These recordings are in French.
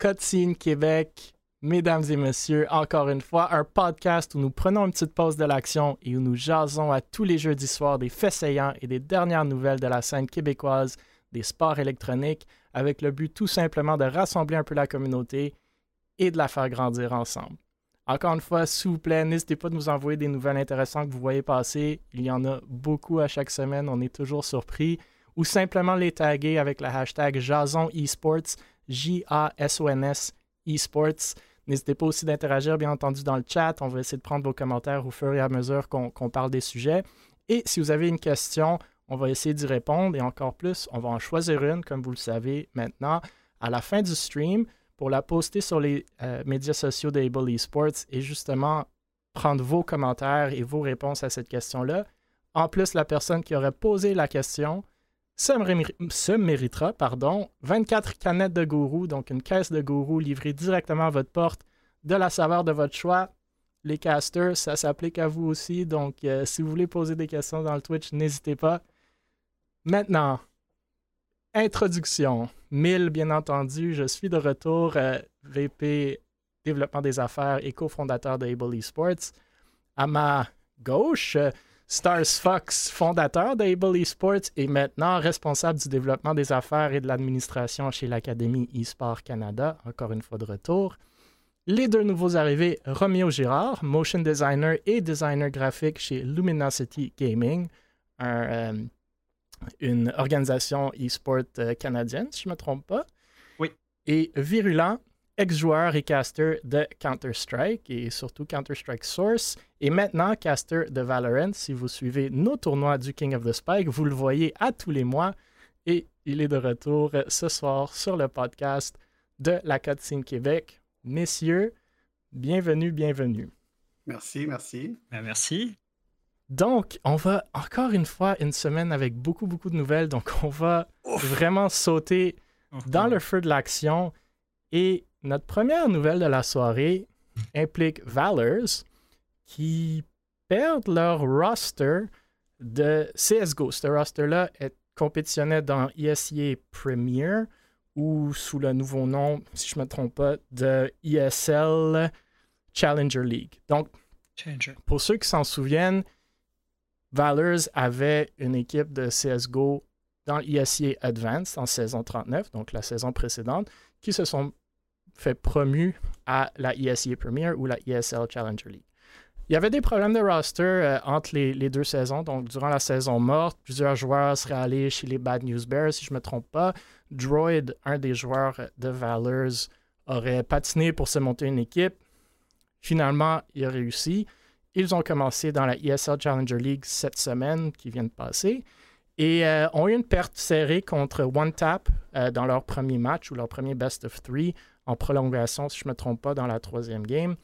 Cutscene Québec. Mesdames et messieurs, encore une fois, un podcast où nous prenons une petite pause de l'action et où nous jasons à tous les jeudis soirs des faits saillants et des dernières nouvelles de la scène québécoise des sports électroniques avec le but tout simplement de rassembler un peu la communauté et de la faire grandir ensemble. Encore une fois, s'il vous plaît, n'hésitez pas de nous envoyer des nouvelles intéressantes que vous voyez passer. Il y en a beaucoup à chaque semaine, on est toujours surpris. Ou simplement les taguer avec le hashtag Jason Esports, J-A-S-O-N-S Esports. N'hésitez pas aussi d'interagir, bien entendu, dans le chat. On va essayer de prendre vos commentaires au fur et à mesure qu'on parle des sujets. Et si vous avez une question, on va essayer d'y répondre. Et encore plus, on va en choisir une, comme vous le savez maintenant, à la fin du stream pour la poster sur les euh, médias sociaux d'Able Esports et justement prendre vos commentaires et vos réponses à cette question-là. En plus, la personne qui aurait posé la question se, méritera pardon, 24 canettes de gourou, donc une caisse de gourou livrée directement à votre porte de la saveur de votre choix. Les casters, ça s'applique à vous aussi, donc euh, si vous voulez poser des questions dans le Twitch, n'hésitez pas. Maintenant, introduction. 1000, bien entendu, je suis de retour, euh, VP développement des affaires et cofondateur de Able Esports. À ma gauche, Stars Fox, fondateur d'Able Esports et maintenant responsable du développement des affaires et de l'administration chez l'Académie eSport Canada, encore une fois de retour. Les deux nouveaux arrivés, Romeo Girard, motion designer et designer graphique chez Luminosity Gaming, euh, une organisation e-sport euh, canadienne, si je ne me trompe pas. Oui. Et Virulent, ex-joueur et caster de Counter-Strike et surtout Counter-Strike Source. Et maintenant, caster de Valorant. Si vous suivez nos tournois du King of the Spike, vous le voyez à tous les mois. Et il est de retour ce soir sur le podcast de la Cutscene Québec. Messieurs, bienvenue, bienvenue. Merci, merci. Ben, merci. Donc, on va encore une fois une semaine avec beaucoup, beaucoup de nouvelles. Donc, on va vraiment sauter dans le feu de l'action. Et notre première nouvelle de la soirée implique Valors qui perdent leur roster de CSGO. Ce roster-là compétitionnait dans ESEA Premier ou sous le nouveau nom, si je ne me trompe pas, de ESL Challenger League. Donc, pour ceux qui s'en souviennent, Valors avait une équipe de CSGO dans l'ESEA Advanced en saison 39, donc la saison précédente, qui se sont fait promu à la ESEA Premier ou la ESL Challenger League. Il y avait des problèmes de roster euh, entre les, deux saisons. Donc, durant la saison morte, plusieurs joueurs seraient allés chez les Bad News Bears, si je ne me trompe pas. Droid, un des joueurs de Valors, aurait patiné pour se monter une équipe. Finalement, il a réussi. Ils ont commencé dans la ESL Challenger League cette semaine qui vient de passer et euh, ont eu une perte serrée contre One Tap euh, dans leur premier match ou leur premier best of three en prolongation, si je ne me trompe pas, dans la troisième game.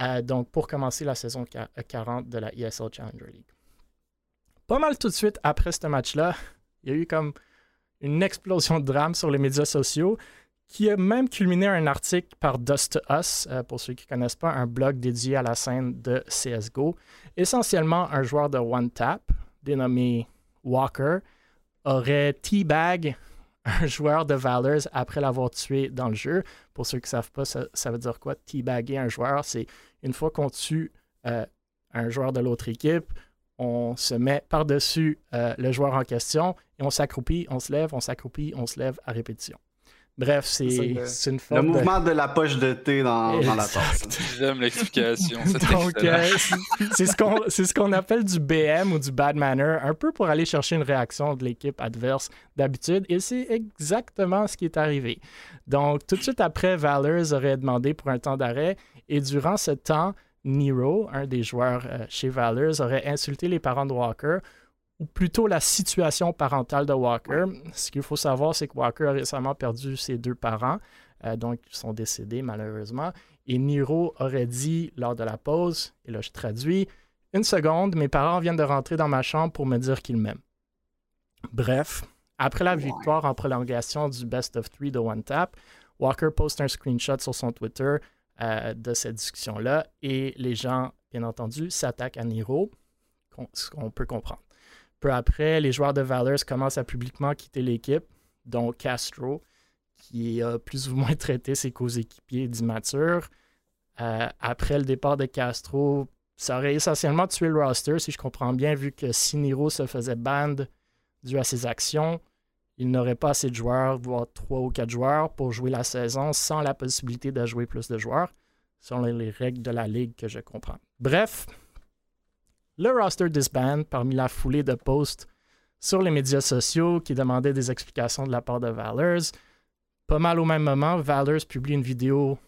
Euh, donc, pour commencer la saison 40 de la ESL Challenger League. Pas mal tout de suite après ce match-là, il y a eu comme une explosion de drame sur les médias sociaux qui a même culminé un article par Dust Us, euh, pour ceux qui ne connaissent pas, un blog dédié à la scène de CSGO. Essentiellement, un joueur de One Tap, dénommé Walker, aurait teabag un joueur de Valors après l'avoir tué dans le jeu. Pour ceux qui ne savent pas, ça, veut dire quoi? Teabagger un joueur, c'est une fois qu'on tue euh, un joueur de l'autre équipe, on se met par-dessus euh, le joueur en question et on s'accroupit, on se lève, on s'accroupit, on se lève à répétition. Bref, c'est une forme. Le mouvement de... la poche de thé dans, la tasse. J'aime l'explication. Euh, c'est ce qu'on appelle du BM ou du bad manner, un peu pour aller chercher une réaction de l'équipe adverse d'habitude. Et c'est exactement ce qui est arrivé. Donc, tout de suite après, Valors aurait demandé pour un temps d'arrêt. Et durant ce temps, Nero, un des joueurs euh, chez Valors, aurait insulté les parents de Walker ou plutôt la situation parentale de Walker. Ce qu'il faut savoir, c'est que Walker a récemment perdu ses deux parents, euh, donc ils sont décédés malheureusement. Et Niro aurait dit lors de la pause, et là je traduis, une seconde, mes parents viennent de rentrer dans ma chambre pour me dire qu'ils m'aiment. Bref, après la victoire en prolongation du Best of Three de One Tap, Walker poste un screenshot sur son Twitter euh, de cette discussion-là et les gens, bien entendu, s'attaquent à Niro, ce qu'on peut comprendre. Peu après, les joueurs de Valors commencent à publiquement quitter l'équipe, dont Castro, qui a plus ou moins traité ses coéquipiers d'immatures. Euh, après le départ de Castro, ça aurait essentiellement tué le roster, si je comprends bien, vu que si Niro se faisait ban dû à ses actions, il n'aurait pas assez de joueurs, voire trois ou quatre joueurs, pour jouer la saison sans la possibilité de jouer plus de joueurs, selon les règles de la ligue que je comprends. Bref, le roster disband parmi la foulée de posts sur les médias sociaux qui demandaient des explications de la part de Valors. Pas mal au même moment, Valors publie une vidéo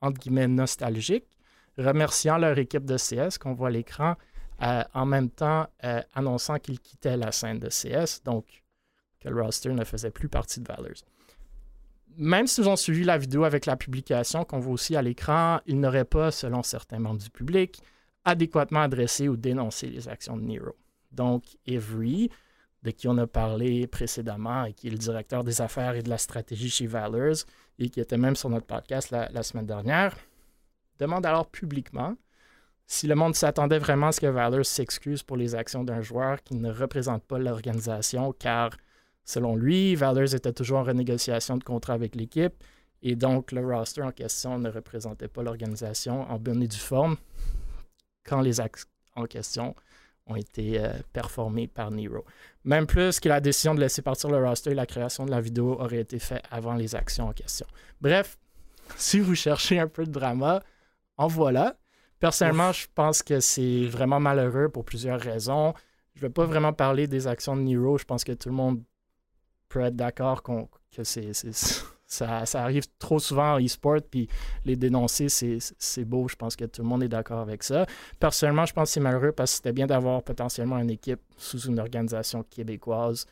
entre guillemets nostalgique, remerciant leur équipe de CS qu'on voit à l'écran, euh, en même temps euh, annonçant qu'ils quittaient la scène de CS, donc que le roster ne faisait plus partie de Valors. Même s'ils ont suivi la vidéo avec la publication qu'on voit aussi à l'écran, ils n'auraient pas, selon certains membres du public, adéquatement adressé ou dénoncé les actions de Nero. Donc, Avery, de qui on a parlé précédemment et qui est le directeur des affaires et de la stratégie chez Valors et qui était même sur notre podcast la, semaine dernière, demande alors publiquement si le monde s'attendait vraiment à ce que Valors s'excuse pour les actions d'un joueur qui ne représente pas l'organisation, car selon lui, Valors était toujours en renégociation de contrat avec l'équipe et donc le roster en question ne représentait pas l'organisation en bonne et due forme quand les actes en question ont été euh, performés par Nero. Même plus que la décision de laisser partir le roster, la création de la vidéo aurait été faite avant les actions en question. Bref, si vous cherchez un peu de drama, en voilà. Personnellement, je pense que c'est vraiment malheureux pour plusieurs raisons. Je ne vais pas vraiment parler des actions de Nero. Je pense que tout le monde peut être d'accord que c'est ça, arrive trop souvent en e-sport, puis les dénoncer, c'est beau. Je pense que tout le monde est d'accord avec ça. Personnellement, je pense que c'est malheureux parce que c'était bien d'avoir potentiellement une équipe sous une organisation québécoise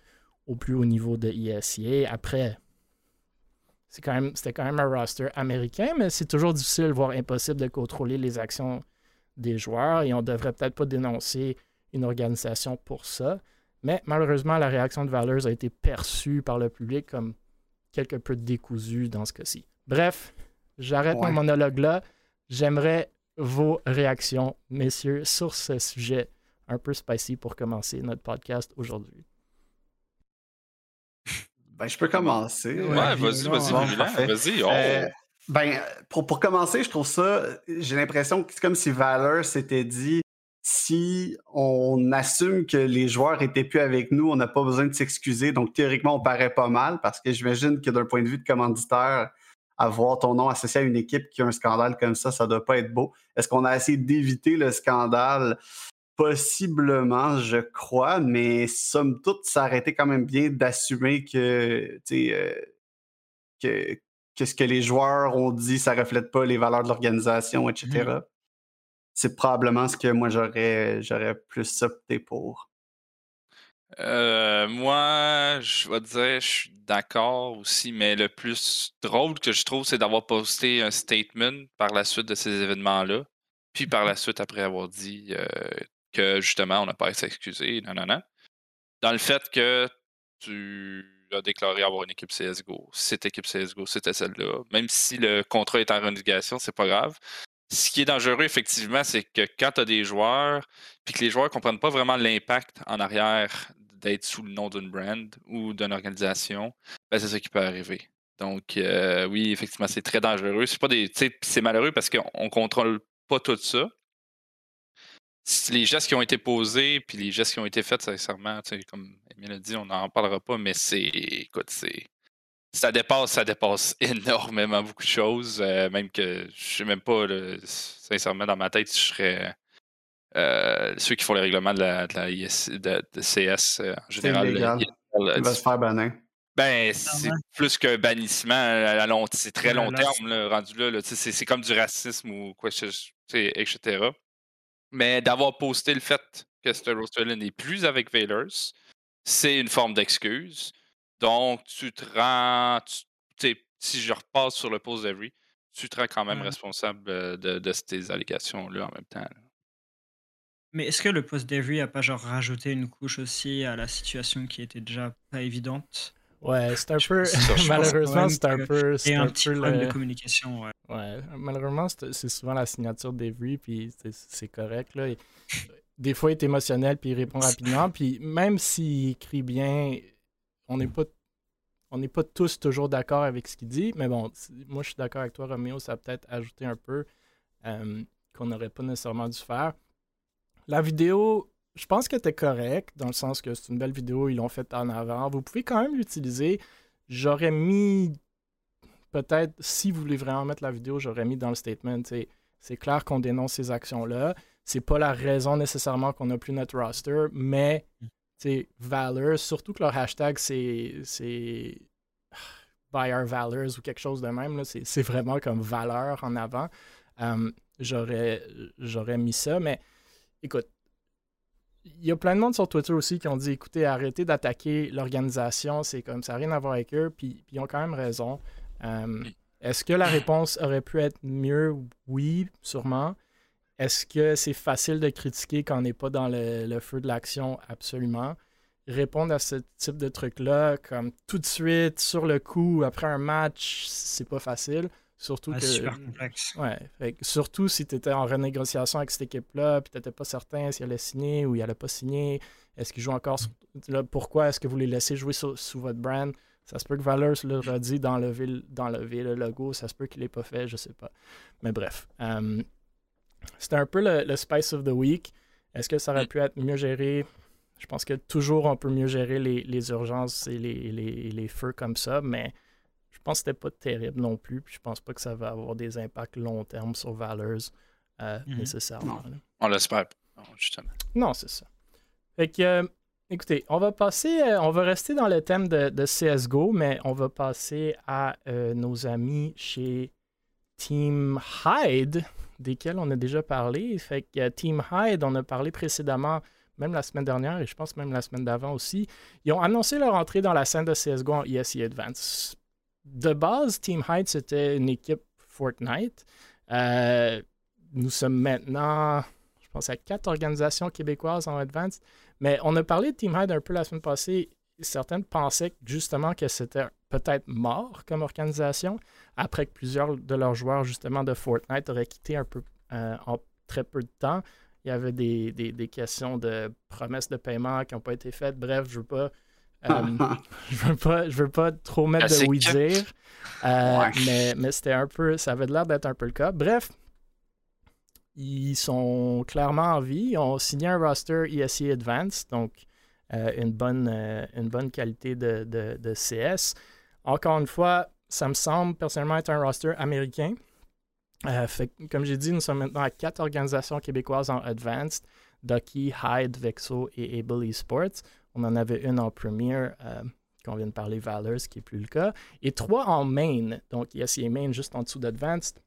au plus haut niveau de ISIA. Après, c'était quand, même, quand même un roster américain, mais c'est toujours difficile, voire impossible de contrôler les actions des joueurs et on devrait peut-être pas dénoncer une organisation pour ça. Mais malheureusement, la réaction de Valeurs a été perçue par le public comme quelque peu décousu dans ce cas-ci. Bref, j'arrête mon monologue là. J'aimerais vos réactions, messieurs, sur ce sujet un peu spicy pour commencer notre podcast aujourd'hui. Ben, je peux commencer. Ouais, vas-y, vas-y, vas-y. Oh. Euh, ben, pour, pour commencer, je trouve ça, j'ai l'impression que c'est comme si Valor s'était dit si on assume que les joueurs étaient plus avec nous, on n'a pas besoin de s'excuser. Donc, théoriquement, on paraît pas mal parce que j'imagine que d'un point de vue de commanditaire, avoir ton nom associé à une équipe qui a un scandale comme ça, ça doit pas être beau. Est-ce qu'on a essayé d'éviter le scandale? Possiblement, je crois, mais somme toute, ça été quand même bien d'assumer que, euh, que, que ce que les joueurs ont dit, ça reflète pas les valeurs de l'organisation, etc c'est probablement ce que moi j'aurais j'aurais plus opté pour. Euh, moi, je vais dire, je suis d'accord aussi, mais le plus drôle que je trouve, c'est d'avoir posté un statement par la suite de ces événements-là, puis par la suite après avoir dit euh, que justement on n'a pas à s'excuser, non, non, non. Dans le fait que tu as déclaré avoir une équipe CSGO, cette équipe CSGO, c'était celle-là. Même si le contrat est en renégociation, c'est pas grave ce qui est dangereux, effectivement, c'est que quand tu as des joueurs, puis que les joueurs ne comprennent pas vraiment l'impact en arrière d'être sous le nom d'une brand ou d'une organisation, ben c'est ça qui peut arriver. Donc, euh, oui, effectivement, c'est très dangereux. C'est pas des, c'est malheureux parce qu'on ne contrôle pas tout ça. Les gestes qui ont été posés, puis les gestes qui ont été faits, sincèrement, comme Emile a dit, on n'en parlera pas, mais c'est, écoute, c'est, ça dépasse, ça dépasse énormément beaucoup de choses. Euh, même que je sais même pas, sincèrement, dans ma tête, je serais. Euh, ceux qui font les règlements de la, de CS euh, en général. Il va se faire bannir. Ben, c'est plus qu'un bannissement à long, c'est très long terme, rendu là. c'est comme du racisme ou quoi, etc. Mais d'avoir posté le fait que ce roster n'est plus avec Valors, c'est une forme d'excuse. Donc, tu te rends. si je repasse sur le post d'Every, tu te rends quand même responsable de, de, ces allégations-là en même temps. Mais est-ce que le post d'Every a pas genre rajouté une couche aussi à la situation qui était déjà pas évidente? Ouais, c'est un peu. malheureusement, c'est un peu. C'est un, petit problème de communication, ouais. Ouais, malheureusement, c'est souvent la signature d'Every, puis c'est correct, là. des fois, il est émotionnel, puis il répond rapidement, puis même s'il écrit bien, on n'est pas tous toujours d'accord avec ce qu'il dit, mais bon, moi je suis d'accord avec toi, Roméo, ça a peut-être ajouté un peu euh, qu'on n'aurait pas nécessairement dû faire. La vidéo, je pense qu'elle était correcte, dans le sens que c'est une belle vidéo, ils l'ont faite en avant. Vous pouvez quand même l'utiliser. J'aurais mis, peut-être, si vous voulez vraiment mettre la vidéo, j'aurais mis dans le statement, c'est clair qu'on dénonce ces actions-là. C'est pas la raison nécessairement qu'on n'a plus notre roster, mais c'est Valor, surtout que leur hashtag c'est Buy Our Valors ou quelque chose de même. C'est vraiment comme valeur en avant. Euh, j'aurais mis ça, mais écoute, il y a plein de monde sur Twitter aussi qui ont dit écoutez, arrêtez d'attaquer l'organisation, c'est comme ça n'a rien à voir avec eux, puis, ils ont quand même raison. Euh, est-ce que la réponse aurait pu être mieux? Oui, sûrement. Est-ce que c'est facile de critiquer quand on n'est pas dans le, feu de l'action? Absolument. Répondre à ce type de truc-là, comme tout de suite, sur le coup, après un match, c'est pas facile. Surtout que. super complexe. Ouais. surtout si tu étais en renégociation avec cette équipe-là, puis tu n'étais pas certain s'il allait signer ou il allait pas signer. Est-ce qu'il joue encore Pourquoi est-ce que vous les laissez jouer sous, votre brand? Ça se peut que Valor leur a dit d'enlever, le logo. Ça se peut qu'il l'ait pas fait, je sais pas. Mais bref. Euh, c'était un peu le, Spice of the Week. Est-ce que ça aurait mm. pu être mieux géré? Je pense que toujours on peut mieux gérer les, urgences et les, feux comme ça, mais je pense que c'était pas terrible non plus. Puis je pense pas que ça va avoir des impacts long terme sur Valors euh, mm-hmm. nécessairement. On l'espère pas, justement. Non, c'est ça. Fait que, euh, écoutez, on va passer, euh, on va rester dans le thème de, de CSGO, mais on va passer à nos amis chez Team Hyde desquels on a déjà parlé. Que Team Hyde, on a parlé précédemment, même la semaine dernière et je pense même la semaine d'avant aussi. Ils ont annoncé leur entrée dans la scène de CSGO en ESE Advance. De base, Team Hyde, c'était une équipe Fortnite. Euh, nous sommes maintenant, je pense, à quatre organisations québécoises en Advance. Mais on a parlé de Team Hyde un peu la semaine passée. Certains pensaient justement que c'était peut-être mort comme organisation après que plusieurs de leurs joueurs justement de Fortnite auraient quitté un peu euh, en très peu de temps. Il y avait des, questions de promesses de paiement qui n'ont pas été faites. Bref, je veux pas. Euh, je veux pas, je veux pas trop mettre de oui dire, euh, mais, mais c'était un peu, ça avait l'air d'être un peu le cas. Bref, ils sont clairement en vie. Ils ont signé un roster ESE Advanced, donc une, bonne, une bonne qualité de, de CS. Encore une fois, ça me semble personnellement être un roster américain. Euh, comme j'ai dit, nous sommes maintenant à quatre organisations québécoises en Advanced Ducky, Hyde, Vexo et Able Esports. On en avait une en première, euh, qu'on vient de parler, Valor, ce qui n'est plus le cas. Et trois en main. Donc, y a main juste en dessous d'Advanced.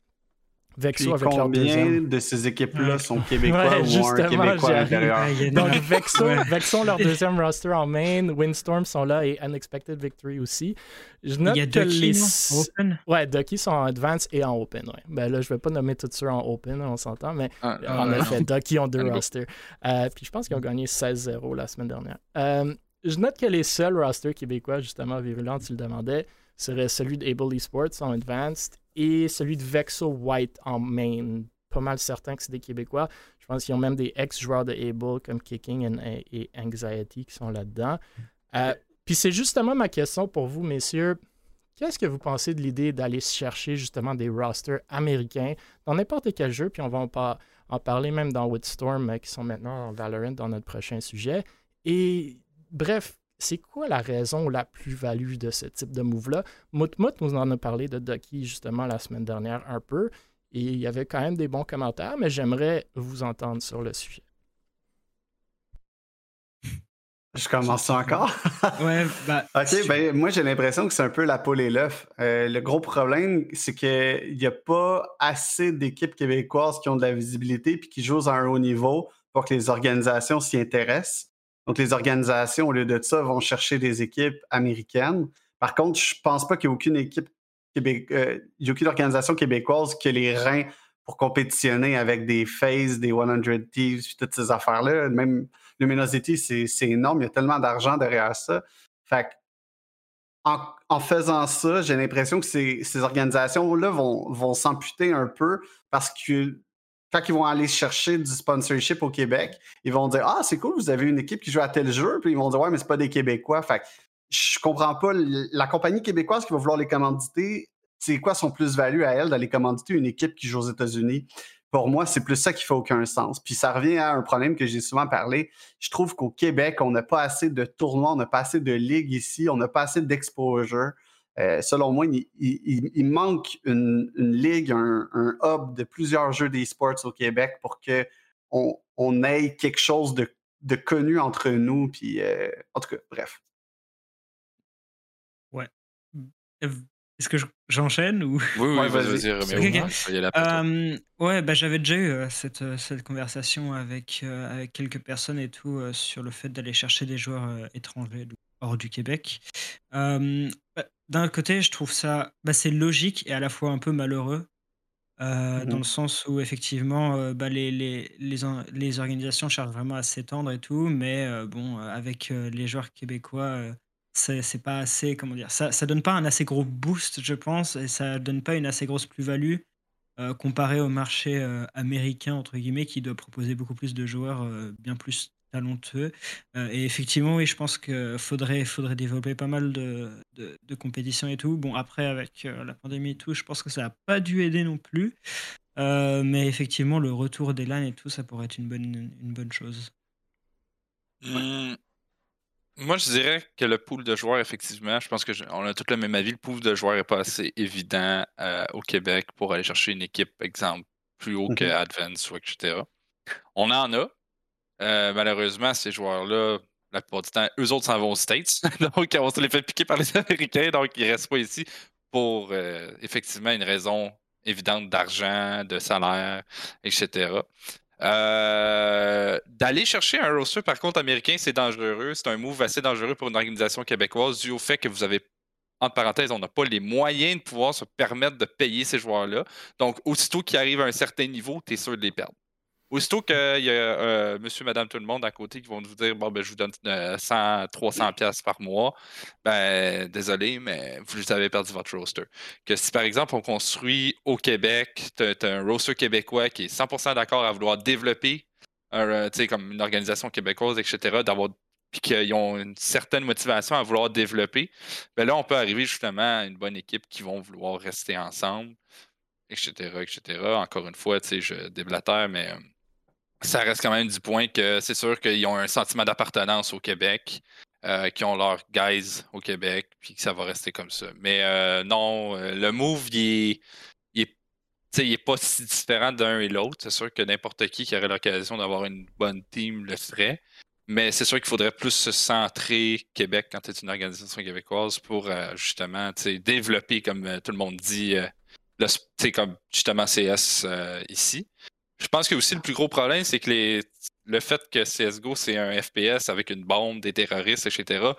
Vexo avec combien de ces équipes-là sont québécois ou un québécois à l'intérieur? Donc, Vexo, Vexo, leur deuxième roster en main, Windstorm sont là et Unexpected Victory aussi. Je note Il y a que les... open? Ouais, Ducky sont en Advance et en Open. Ouais. Ben là, je vais pas nommer tout ça en Open, on s'entend, mais ah, en effet, Ducky ont deux rosters. Euh, puis je pense qu'ils ont gagné 16-0 la semaine dernière. Euh, je note que les seuls rosters québécois, justement, virulents, tu le demandais, serait celui d'Able Esports en Advanced et celui de Vexo White en main. Pas mal certain que c'est des Québécois. Je pense qu'ils ont même des ex-joueurs de Able comme Kicking et Anxiety qui sont là-dedans. Euh, puis c'est justement ma question pour vous, messieurs. Qu'est-ce que vous pensez de l'idée d'aller chercher justement des rosters américains dans n'importe quel jeu? Puis on va en, en parler même dans Woodstorm, euh, qui sont maintenant en Valorant dans notre prochain sujet. Et bref, c'est quoi la raison ou la plus-value de ce type de move-là? Moutmout nous en a parlé de Ducky justement la semaine dernière un peu, et il y avait quand même des bons commentaires, mais j'aimerais vous entendre sur le sujet. Je commence encore? ouais, bah, OK, ben, moi j'ai l'impression que c'est un peu la poule et l'œuf. Euh, le gros problème, c'est qu'il n'y a pas assez d'équipes québécoises qui ont de la visibilité puis qui jouent à un haut niveau pour que les organisations s'y intéressent. Donc, les organisations, au lieu de ça, vont chercher des équipes américaines. Par contre, je ne pense pas qu'il y ait aucune équipe euh, il y a aucune organisation québécoise qui a les reins pour compétitionner avec des FaZe, des 100 Thieves, toutes ces affaires-là. Même Luminosity, c'est énorme. Il y a tellement d'argent derrière ça. Fait en, faisant ça, j'ai l'impression que ces, organisations-là vont, vont s'amputer un peu parce que quand ils vont aller chercher du sponsorship au Québec, ils vont dire Ah, c'est cool, vous avez une équipe qui joue à tel jeu, puis ils vont dire Ouais, mais c'est pas des Québécois. Fait je comprends pas. La compagnie québécoise qui va vouloir les commanditer, c'est quoi son plus-value à elle d'aller commanditer une équipe qui joue aux États-Unis? Pour moi, c'est plus ça qui fait aucun sens. Puis ça revient à un problème que j'ai souvent parlé. Je trouve qu'au Québec, on n'a pas assez de tournois, on n'a pas assez de ligues ici, on n'a pas assez d'exposure. Euh, selon moi, il, manque une, ligue, un, hub de plusieurs jeux d'e-sports au Québec pour qu'on on ait quelque chose de, connu entre nous. Puis, euh, en tout cas, bref. Ouais. Est-ce que j'enchaîne ou? Oui, oui, vas-y, ouais, bah, j'avais déjà eu cette, cette conversation avec, avec quelques personnes et tout sur le fait d'aller chercher des joueurs étrangers hors du Québec. Bah, d'un côté, je trouve ça, bah, c'est logique et à la fois un peu malheureux. Mmh dans le sens où effectivement bah, les, les, les, les, organisations cherchent vraiment à s'étendre et tout, mais bon, avec les joueurs québécois, c'est pas assez, comment dire, ça, ça donne pas un assez gros boost, je pense, et ça donne pas une assez grosse plus-value euh, comparé au marché euh, américain, entre guillemets, qui doit proposer beaucoup plus de joueurs euh, bien plus talentueux. et effectivement, oui, je pense qu'il faudrait, faudrait développer pas mal de, de, compétitions et tout. Bon, après, avec la pandémie et tout, je pense que ça n'a pas dû aider non plus. mais effectivement, le retour des LAN et tout, ça pourrait être une bonne, une bonne chose. Mmh. Moi, je dirais que le pool de joueurs, effectivement, je pense qu'on a tout le même avis. Le pool de joueurs n'est pas assez évident euh, au Québec pour aller chercher une équipe, exemple, plus haut que mhm. Advance ou etc. On en a. Euh, malheureusement, ces joueurs-là, la plupart du temps, eux autres s'en vont aux States. donc, on se les fait piquer par les Américains, donc ils ne restent pas ici pour euh, effectivement une raison évidente d'argent, de salaire, etc. Euh, d'aller chercher un roster, par contre, américain, c'est dangereux. C'est un move assez dangereux pour une organisation québécoise dû au fait que vous avez, entre parenthèses, on n'a pas les moyens de pouvoir se permettre de payer ces joueurs-là. Donc, aussitôt qu'ils arrivent à un certain niveau, tu es sûr de les perdre. Aussitôt qu'il y a euh, monsieur, madame, tout le monde à côté qui vont vous dire bon, ben, je vous donne 100, 300 pièces par mois, ben, désolé, mais vous avez perdu votre roster. Que si, par exemple, on construit au Québec, tu as, un roster québécois qui est 100% d'accord à vouloir développer, euh, comme une organisation québécoise, etc., d'avoir puis qu'ils ont une certaine motivation à vouloir développer, ben là, on peut arriver justement à une bonne équipe qui vont vouloir rester ensemble, etc., etc. Encore une fois, tu sais, je déblatère, mais euh, ça reste quand même du point que c'est sûr qu'ils ont un sentiment d'appartenance au Québec, euh, qui ont leurs guys au Québec, puis que ça va rester comme ça. Mais euh, non, euh, le move, il est, pas si différent d'un et l'autre. C'est sûr que n'importe qui qui aurait l'occasion d'avoir une bonne team le ferait. Mais c'est sûr qu'il faudrait plus se centrer Québec quand tu es une organisation québécoise pour justement développer, comme tout le monde dit, le, comme justement CS ici. Je pense que aussi le plus gros problème, c'est que le fait que CSGO, c'est un FPS avec une bombe, des terroristes, etc.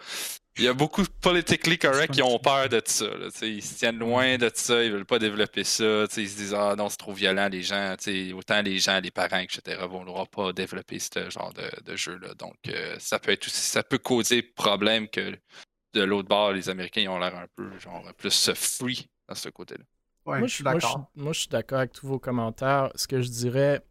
Il y a beaucoup de politically correct qui ont peur de ça. ils se tiennent loin de ça, ils veulent pas développer ça. Ils se disent Ah non, c'est trop violent, les gens. Autant les gens, les parents, etc. vont pas développer ce genre de, jeu-là. Donc euh, ça peut être ça peut causer problème que de l'autre bord, les Américains ont l'air un peu genre plus free dans ce côté-là moi, je suis d'accord. Moi, je suis d'accord avec tous vos commentaires. Ce que je dirais,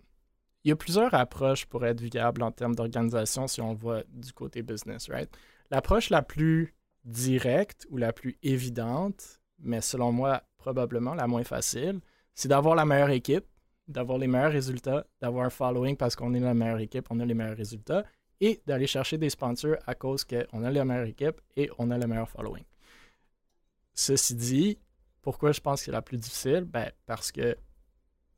il y a plusieurs approches pour être viable en termes d'organisation si on voit du côté business, right? L'approche la plus directe ou la plus évidente, mais selon moi probablement la moins facile, c'est d'avoir la meilleure équipe, d'avoir les meilleurs résultats, d'avoir un following parce qu'on est la meilleure équipe, on a les meilleurs résultats, et d'aller chercher des sponsors à cause qu'on a la meilleure équipe et on a le meilleur following. Ceci dit, pourquoi je pense que c'est la plus difficile? Ben, parce que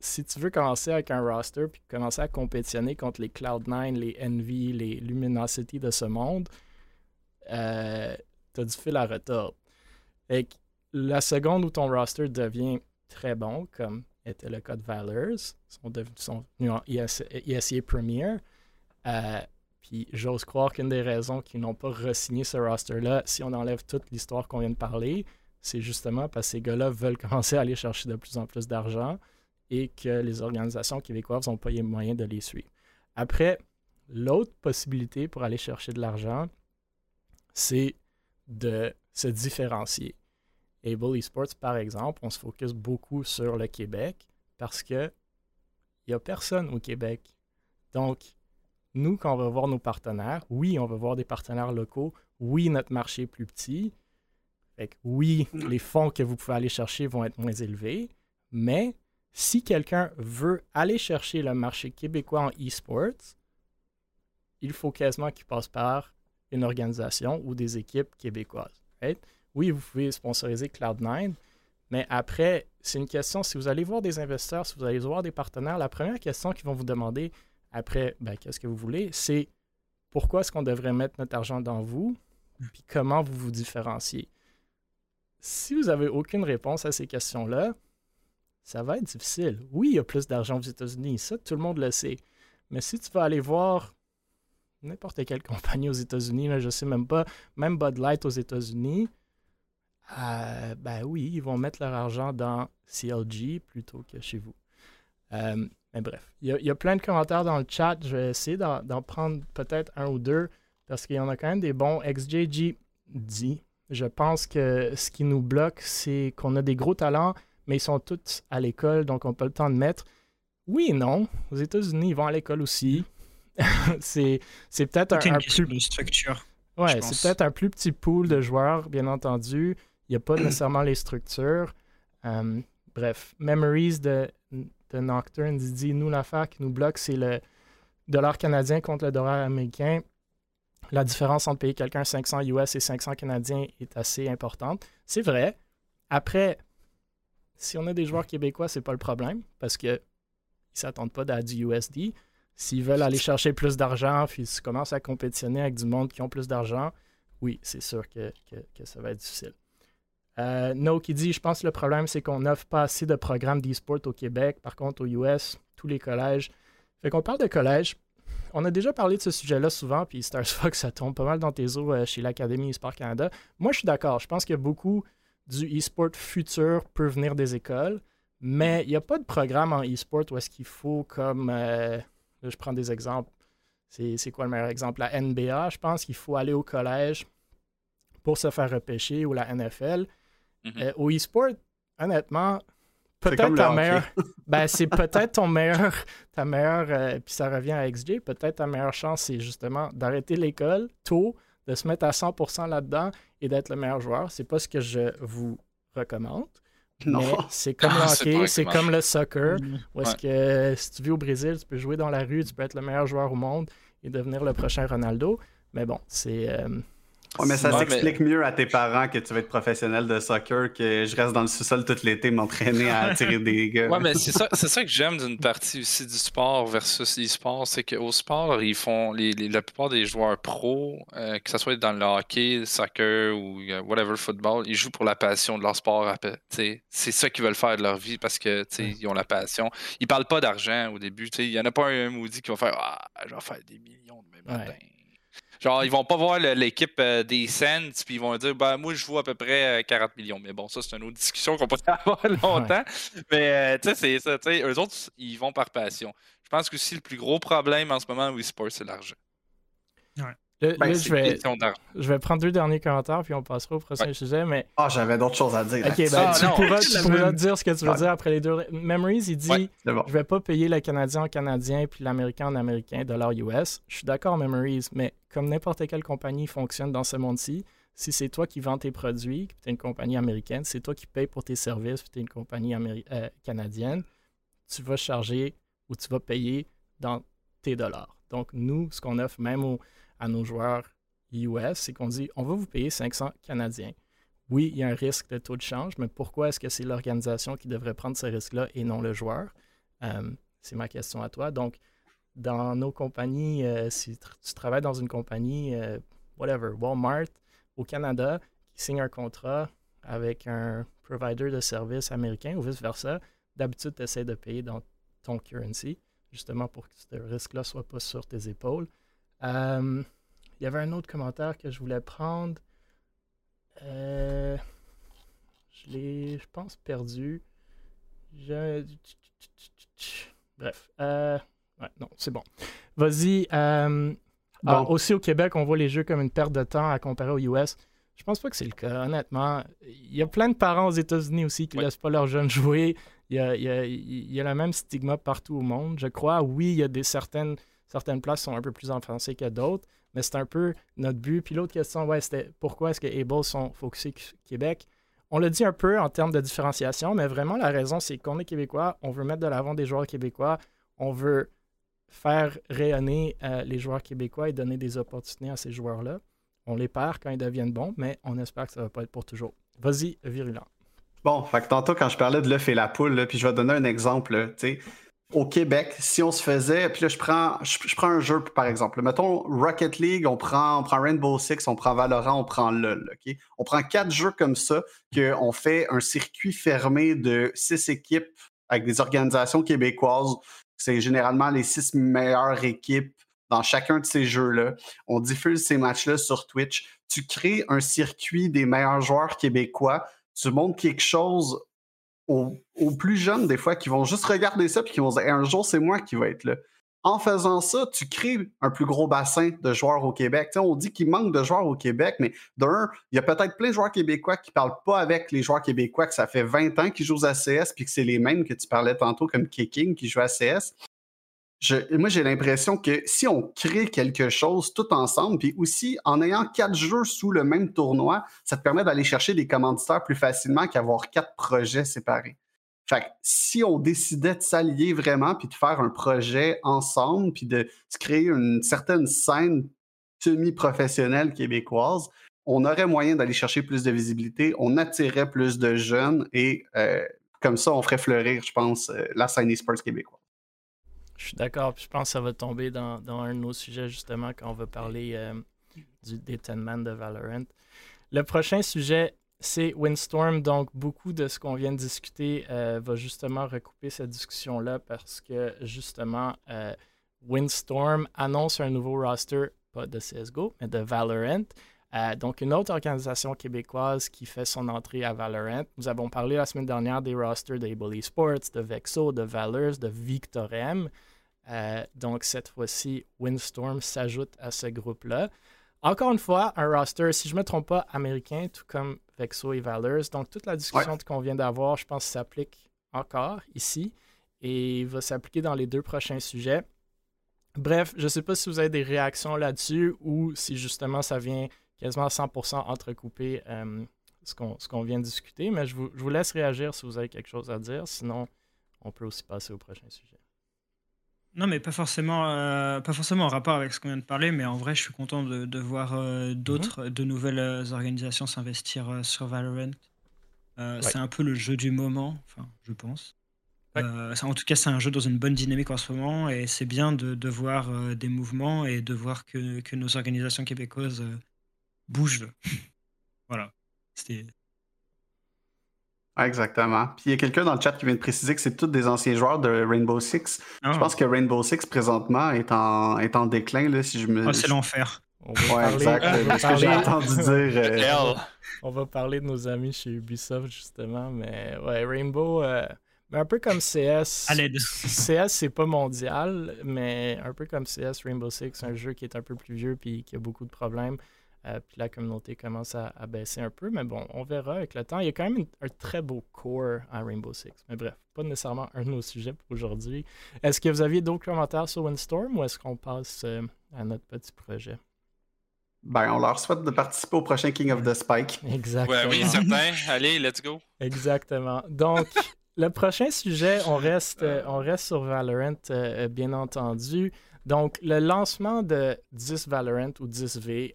si tu veux commencer avec un roster puis commencer à compétitionner contre les Cloud9, les Envy, les Luminosity de ce monde, euh, tu as du fil à retordre. Et la seconde où ton roster devient très bon, comme était le cas de Valors, sont devenus en ESA Premier. Euh, puis j'ose croire qu'une des raisons qu'ils n'ont pas re-signé ce roster-là, si on enlève toute l'histoire qu'on vient de parler, c'est justement parce que ces gars-là veulent commencer à aller chercher de plus en plus d'argent et que les organisations québécoises n'ont pas les moyens de les suivre. Après, l'autre possibilité pour aller chercher de l'argent, c'est de se différencier. Able Esports, par exemple, on se focus beaucoup sur le Québec parce que il n'y a personne au Québec. Donc, nous, quand on va voir nos partenaires, oui, on va voir des partenaires locaux, oui, notre marché est plus petit. Fait que oui, les fonds que vous pouvez aller chercher vont être moins élevés. Mais si quelqu'un veut aller chercher le marché québécois en e-sports, il faut quasiment qu'il passe par une organisation ou des équipes québécoises. Oui, vous pouvez sponsoriser Cloud9, mais après, c'est une question, si vous allez voir des investisseurs, si vous allez voir des partenaires, la première question qu'ils vont vous demander après, ben, qu'est-ce que vous voulez, c'est pourquoi est-ce qu'on devrait mettre notre argent dans vous, puis comment vous vous différenciez? Si vous n'avez aucune réponse à ces questions-là, ça va être difficile. Oui, il y a plus d'argent aux États-Unis, ça, tout le monde le sait. Mais si tu vas aller voir n'importe quelle compagnie aux États-Unis, je ne sais même pas, même Bud Light aux États-Unis, euh, ben oui, ils vont mettre leur argent dans CLG plutôt que chez vous. Euh, mais bref, il y, a, plein de commentaires dans le chat. Je vais essayer d'en prendre peut-être un ou deux parce qu'il y en a quand même des bons. XJG dit Je pense que ce qui nous bloque, c'est qu'on a des gros talents, mais ils sont tous à l'école, donc on n'a pas le temps de mettre. Oui et non. Aux États-Unis, ils vont à l'école aussi. c'est peut-être un, un plus... structure. Ouais, c'est peut-être un plus petit pool de joueurs, bien entendu. Il n'y a pas nécessairement les structures. Euh, bref, Memories de, de Nocturne dit nous, l'affaire qui nous bloque, c'est le dollar canadien contre le dollar américain. La différence entre payer quelqu'un 500 US et 500 canadiens est assez importante. C'est vrai. Après, si on a des joueurs québécois, c'est pas le problème parce qu'ils ne s'attendent pas à du USD. S'ils veulent aller chercher plus d'argent, puis ils commencent à compétitionner avec du monde qui ont plus d'argent, oui, c'est sûr que, ça va être difficile. Euh, no qui dit Je pense que le problème, c'est qu'on n'offre pas assez de programmes d'e-sport au Québec. Par contre, aux US, tous les collèges. Fait qu'on parle de collège. On a déjà parlé de ce sujet-là souvent, puis Stars Fox, ça tombe pas mal dans tes eaux euh, chez l'Académie eSport Canada. Moi, je suis d'accord. Je pense que beaucoup du e-sport futur peut venir des écoles, mais il n'y a pas de programme en e-sport où est-ce qu'il faut comme. Euh, je prends des exemples. C'est quoi le meilleur exemple? La NBA, je pense qu'il faut aller au collège pour se faire repêcher ou la NFL. Mhm. Euh, au e-sport, honnêtement, peut-être ta meilleure. ben, c'est peut-être ton meilleur. Ta meilleure. Euh, puis ça revient à XJ. Peut-être ta meilleure chance, c'est justement d'arrêter l'école tôt, de se mettre à 100% là-dedans et d'être le meilleur joueur. C'est pas ce que je vous recommande. Non. c'est comme le hockey, c'est comme le soccer. Mm. Où est-ce que si tu vis au Brésil, tu peux jouer dans la rue, tu peux être le meilleur joueur au monde et devenir le prochain Ronaldo. Mais bon, c'est. Euh, mais ça s'explique mieux à tes parents que tu vas être professionnel de soccer que je reste dans le sous-sol tout l'été m'entraîner à tirer des gars. Ouais, mais c'est ça, c'est ça que j'aime d'une partie aussi du sport versus l'e-sport, c'est qu'au sport, ils font les, la plupart des joueurs pros, euh, que ce soit dans le hockey, le soccer ou euh, whatever football, ils jouent pour la passion de leur sport. C'est ça qu'ils veulent faire de leur vie parce que ils ont la passion. Ils parlent pas d'argent au début. Il n'y en a pas un maudit qui va faire Ah, je vais faire des millions de mes matins. Genre, ils vont pas voir l'équipe euh, des Sens, puis ils vont dire, ben, moi, je joue à peu près 40 euh, millions. Mais bon, ça, c'est une autre discussion qu'on peut avoir longtemps. Mais, euh, tu sais, c'est ça. Tu sais, eux autres, ils vont par passion. Je pense que aussi le plus gros problème en ce moment au e-sport, c'est l'argent. Ouais. Ben, je, vais, je vais prendre deux derniers commentaires, puis on passera au prochain sujet. Mais... Ah, j'avais d'autres choses à dire. Ok, ben, ah, tu, pourras, tu pourras, dire ce que tu veux dire après les deux. Memories, il dit Je vais pas payer le Canadien en Canadien, puis l'Américain en Américain, dollar US. Je suis d'accord, Memories, mais comme n'importe quelle compagnie fonctionne dans ce monde-ci, si c'est toi qui vends tes produits, puis tu es une compagnie américaine, c'est toi qui payes pour tes services, puis tu es une compagnie euh, canadienne, tu vas charger ou tu vas payer dans tes dollars. Donc, nous, ce qu'on offre même aux à nos joueurs US, c'est qu'on dit on va vous payer 500 Canadiens. Oui, il y a un risque de taux de change, mais pourquoi est-ce que c'est l'organisation qui devrait prendre ce risque-là et non le joueur? Euh, c'est ma question à toi. Donc, dans nos compagnies, euh, si tu travailles dans une compagnie, euh, whatever, Walmart au Canada, qui signe un contrat avec un provider de services américain ou vice-versa, d'habitude, tu essaies de payer dans ton currency, justement pour que ce risque-là ne soit pas sur tes épaules. Euh, il y avait un autre commentaire que je voulais prendre. Euh, je l'ai, je pense, perdu. Bref. Euh, ouais, non, c'est bon. Vas-y. Ah, aussi au Québec, on voit les jeux comme une perte de temps à comparer aux US. Je pense pas que c'est le cas, honnêtement. Il y a plein de parents aux États-Unis aussi qui ne laissent pas leurs jeunes jouer. Il y, a, il, y a, il y a, le même stigma partout au monde. Je crois, oui, il y a des certaines certaines places sont un peu plus enfoncées que d'autres, mais c'est un peu notre but. Puis l'autre question, ouais, c'était pourquoi est-ce que Able sont focusés Québec? On l'a dit un peu en termes de différenciation, mais vraiment la raison, c'est qu'on est québécois, on veut mettre de l'avant des joueurs québécois, on veut faire rayonner euh, les joueurs québécois et donner des opportunités à ces joueurs-là. On les perd quand ils deviennent bons, mais on espère que ça ne va pas être pour toujours. Vas-y, virulent. Bon, fait que tantôt, quand je parlais de l'œuf et la poule, puis je vais donner un exemple. sais, au Québec, si on se faisait, puis là, je prends, un jeu, par exemple. Mettons Rocket League, on prend, on prend Rainbow Six, on prend Valorant, on prend LoL. On prend quatre jeux comme ça, qu'on fait un circuit fermé de six équipes avec des organisations québécoises. C'est généralement les six meilleures équipes dans chacun de ces jeux-là. On diffuse ces matchs-là sur Twitch. Tu crées un circuit des meilleurs joueurs québécois. Tu montres quelque chose aux, plus jeunes, des fois, qui vont juste regarder ça et qui vont dire un jour, c'est moi qui vais être là. En faisant ça, tu crées un plus gros bassin de joueurs au Québec. on dit qu'il manque de joueurs au Québec, mais d'un, il y a peut-être plein de joueurs québécois qui ne parlent pas avec les joueurs québécois que ça fait 20 ans qu'ils jouent à CS, puis que c'est les mêmes que tu parlais tantôt, comme Kicking qui joue à CS moi, j'ai l'impression que si on crée quelque chose tout ensemble, puis aussi en ayant quatre jeux sous le même tournoi, ça te permet d'aller chercher des commanditaires plus facilement qu'avoir quatre projets séparés. Fait que si on décidait de s'allier vraiment, puis de faire un projet ensemble, puis de se créer une certaine scène semi-professionnelle québécoise, on aurait moyen d'aller chercher plus de visibilité, on attirerait plus de jeunes et euh, comme ça, on ferait fleurir, je pense, euh, la scène e-sports québécoise. Je suis d'accord, je pense que ça va tomber dans, un de nos sujets justement quand on va parler euh, du, des de Valorant. Le prochain sujet, c'est Windstorm. Donc, beaucoup de ce qu'on vient de discuter euh, va justement recouper cette discussion-là parce que justement, euh, Windstorm annonce un nouveau roster, pas de CSGO, mais de Valorant. Donc, une autre organisation québécoise qui fait son entrée à Valorant. Nous avons parlé la semaine dernière des rosters d'Able Esports, de Vexo, de Valors, de Victorem. Euh, donc, cette fois-ci, Windstorm s'ajoute à ce groupe-là. Encore une fois, un roster, si je ne me trompe pas, américain, tout comme Vexo et Valors. Donc, toute la discussion qu'on vient d'avoir, je pense, s'applique encore ici et va s'appliquer dans les deux prochains sujets. Bref, je ne sais pas si vous avez des réactions là-dessus ou si justement ça vient quasiment à 100% entrecouper euh, ce qu'on vient de discuter, mais je vous, je vous laisse réagir si vous avez quelque chose à dire. Sinon, on peut aussi passer au prochain sujet. Non, mais pas forcément, euh, pas forcément en rapport avec ce qu'on vient de parler, mais en vrai, je suis content de, voir euh, d'autres, mhm. de nouvelles euh, organisations s'investir sur Valorant. C'est un peu le jeu du moment, enfin, je pense. en tout cas, c'est un jeu dans une bonne dynamique en ce moment, et c'est bien de, voir des mouvements et de voir que, que nos organisations québécoises bougent. voilà. C'était exactement. Puis il y a quelqu'un dans le chat qui vient de préciser que c'est tous des anciens joueurs de Rainbow Six. Je ah. pense que Rainbow Six présentement est en, est en déclin, là, si je me. Oh, c'est l'enfer. Ouais, exact. ce que j'ai entendu dire. Euh, on va parler de nos amis chez Ubisoft, justement. Mais ouais, Rainbow. Euh, un peu comme CS. CS, c'est pas mondial, mais un peu comme CS, Rainbow Six, un jeu qui est un peu plus vieux puis qui a beaucoup de problèmes. Euh, puis la communauté commence à, baisser un peu, mais bon, on verra avec le temps. Il y a quand même un très beau core à Rainbow Six. Mais bref, pas nécessairement un de nos sujets pour aujourd'hui. Est-ce que vous aviez d'autres commentaires sur Windstorm ou est-ce qu'on passe euh, à notre petit projet? Ben, on leur souhaite de participer au prochain King of the Spike. Exactement. oui, certain. Allez, let's go. Exactement. Donc, le prochain sujet, on reste, euh, on reste sur Valorant, bien entendu. Donc, le lancement de 10 Valorant ou 10V,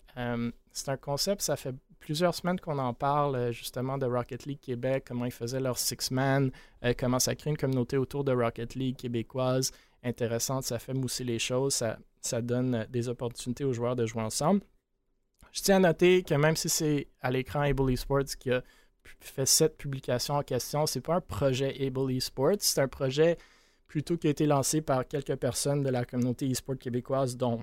c'est un concept, ça fait plusieurs semaines qu'on en parle, euh, justement, de Rocket League Québec, comment ils faisaient leur six-man, euh, comment ça crée une communauté autour de Rocket League québécoise intéressante, ça fait mousser les choses, ça, ça donne euh, des opportunités aux joueurs de jouer ensemble. Je tiens à noter que même si c'est à l'écran Able Esports qui a fait cette publication en question, c'est pas un projet Able Esports, c'est un projet plutôt qui a été lancé par quelques personnes de la communauté e-sport québécoise, dont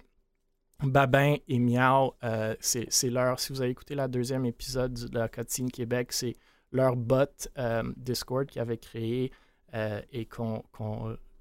Babin et Miao, euh, c'est leur, si vous avez écouté la deuxième épisode de la Cotine Québec, c'est leur bot euh, Discord qui avait créé euh, et qu'on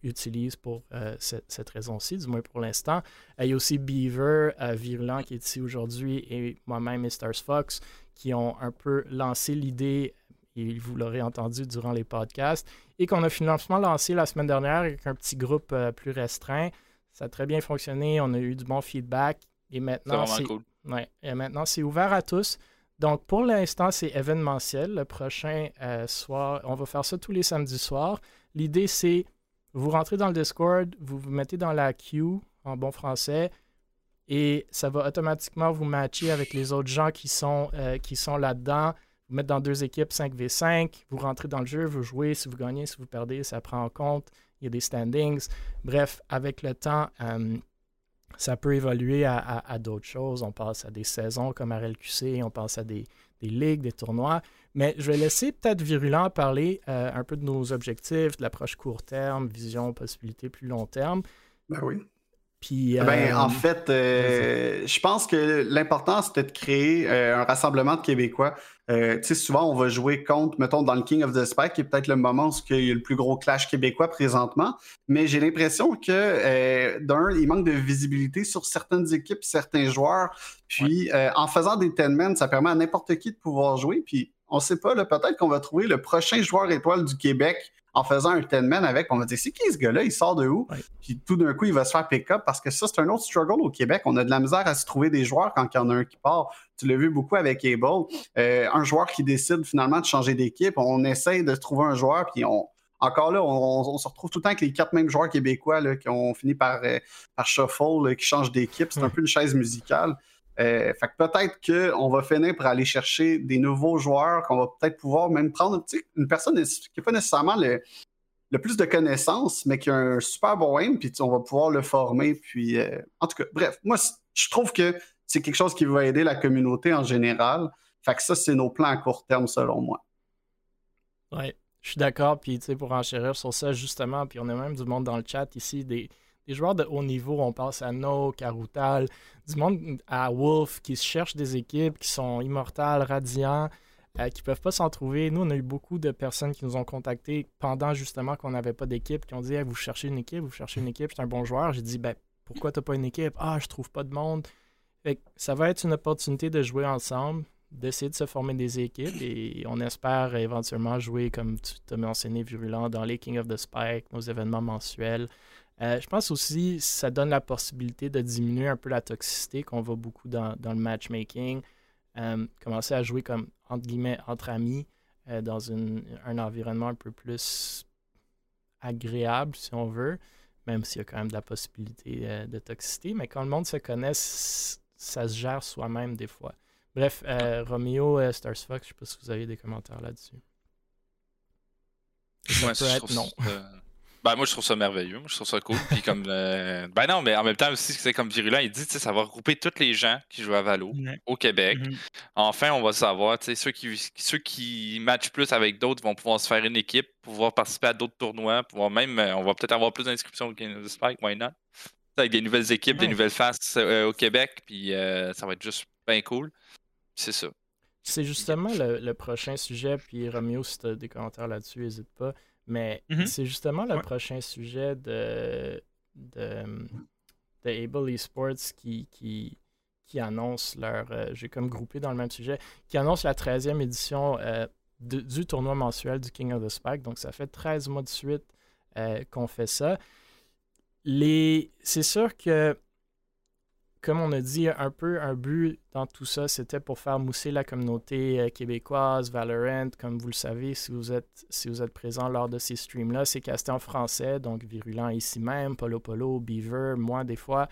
utilise pour cette, raison-ci, du moins pour l'instant. il y a aussi Beaver, Virulent qui est ici aujourd'hui et moi-même et Fox qui ont un peu lancé l'idée, et vous l'aurez entendu durant les podcasts, et qu'on a finalement lancé la semaine dernière avec un petit groupe plus restreint Ça a très bien fonctionné. On a eu du bon feedback. Et maintenant, C'est cool. ouais, et maintenant, c'est ouvert à tous. Donc, pour l'instant, c'est événementiel. Le prochain euh, soir, on va faire ça tous les samedis soirs. L'idée, c'est vous rentrez dans le Discord, vous vous mettez dans la queue en bon français et ça va automatiquement vous matcher avec les autres gens qui sont, euh, qui sont là-dedans. Vous mettre dans deux équipes 5v5, vous rentrez dans le jeu, vous jouez, si vous gagnez, si vous perdez, ça prend en compte. Il y a des standings. Bref, avec le temps, euh, ça peut évoluer à, d'autres choses. On passe à des saisons comme RLQC, on passe à des, des ligues, des tournois. Mais je vais laisser peut-être Virulent parler euh, un peu de nos objectifs, de l'approche court terme, vision, possibilité plus long terme. Ben oui. Puis, Ben, euh, en fait, euh, je pense que l'important, c'était de créer euh, un rassemblement de Québécois. Tu sais, souvent, on va jouer contre, mettons, dans le King of the Spike, qui est peut-être le moment où il y a le plus gros clash québécois présentement. Mais j'ai l'impression que, d'un, il manque de visibilité sur certaines équipes, certains joueurs. Puis, en faisant des 10 men, ça permet à n'importe qui de pouvoir jouer. Puis, on sait pas, peut-être qu'on va trouver le prochain joueur étoile du Québec en faisant un 10 men avec. On va dire, c'est qui ce gars-là? Il sort de où? Puis tout d'un coup, il va se faire pick-up parce que ça, c'est un autre struggle au Québec. On a de la misère à se trouver des joueurs quand il y en a un qui part. Tu l'as vu beaucoup avec Able. Euh, un joueur qui décide finalement de changer d'équipe, on essaye de trouver un joueur, puis on. Encore là, on, se retrouve tout le temps avec les quatre mêmes joueurs québécois là, qui ont fini par, euh, par shuffle, là, qui changent d'équipe. C'est un peu une chaise musicale. Euh, fait que peut-être qu'on va finir par aller chercher des nouveaux joueurs, qu'on va peut-être pouvoir même prendre une personne qui n'est pas nécessairement le, plus de connaissances, mais qui a un super bon aim, puis on va pouvoir le former. Puis, euh, en tout cas, bref, moi, je trouve que c'est quelque chose qui va aider la communauté en général. Fait que ça, c'est nos plans à court terme, selon moi. Ouais, je suis d'accord. Puis, tu sais, pour enchérir sur ça, justement, puis on a même du monde dans le chat ici, des, des joueurs de haut niveau. On pense à No, Caroutal, du monde à Wolf qui se cherchent des équipes qui sont immortales, radiants, euh, qui peuvent pas s'en trouver. Nous, on a eu beaucoup de personnes qui nous ont contactés pendant justement qu'on n'avait pas d'équipe, qui ont dit Vous cherchez une équipe, vous cherchez une équipe, c'est un bon joueur. J'ai dit ben, Pourquoi t'as pas une équipe? Ah, je trouve pas de monde. Fait que ça va être une opportunité de jouer ensemble, d'essayer de se former des équipes et on espère éventuellement jouer, comme tu t'as mentionné, Virulent, dans les King of the Spike, nos événements mensuels. Euh, je pense aussi que ça donne la possibilité de diminuer un peu la toxicité qu'on voit beaucoup dans, dans le matchmaking. Euh, commencer à jouer comme, entre guillemets, entre amis, euh, dans une- un environnement un peu plus agréable, si on veut, même s'il y a quand même de la possibilité de toxicité. Mais quand le monde se connaît, ça se gère soi-même des fois. Bref, Romeo, Stars Fox, je sais pas si vous avez des commentaires là-dessus. Ça Ouais, peut être non. Ben, moi, je trouve ça merveilleux. Moi, je trouve ça cool. Puis comme. euh, Ben non, mais en même temps aussi, c'est comme Virulent, il dit, tu sais, ça va regrouper tous les gens qui jouent à Valo Ouais. au Québec. Mhm. Enfin, on va savoir, tu sais, ceux qui, ceux qui matchent plus avec d'autres vont pouvoir se faire une équipe, pouvoir participer à d'autres tournois, pouvoir même, euh, on va peut-être avoir plus d'inscriptions au Game of the Spike, why not? Avec des nouvelles équipes, des nouvelles faces euh, au Québec, puis euh, ça va être juste bien cool. C'est ça. C'est justement le, le prochain sujet, puis Romeo, si tu as des commentaires là-dessus, n'hésite pas. Mais Mhm. c'est justement le Ouais. prochain sujet de, de, de Able Esports qui, qui, qui annonce leur. euh, J'ai comme groupé dans le même sujet, qui annonce la 13e édition euh, de- du tournoi mensuel du King of the Spike. Donc, ça fait 13 mois de suite euh, qu'on fait ça. C'est sûr que comme on a dit, un peu un but dans tout ça, c'était pour faire mousser la communauté euh, québécoise, Valorant, comme vous le savez, si vous êtes, si vous êtes présent lors de ces streams-là, c'est casté en français, donc Virulent ici même, Polo Polo, Beaver, moi des fois.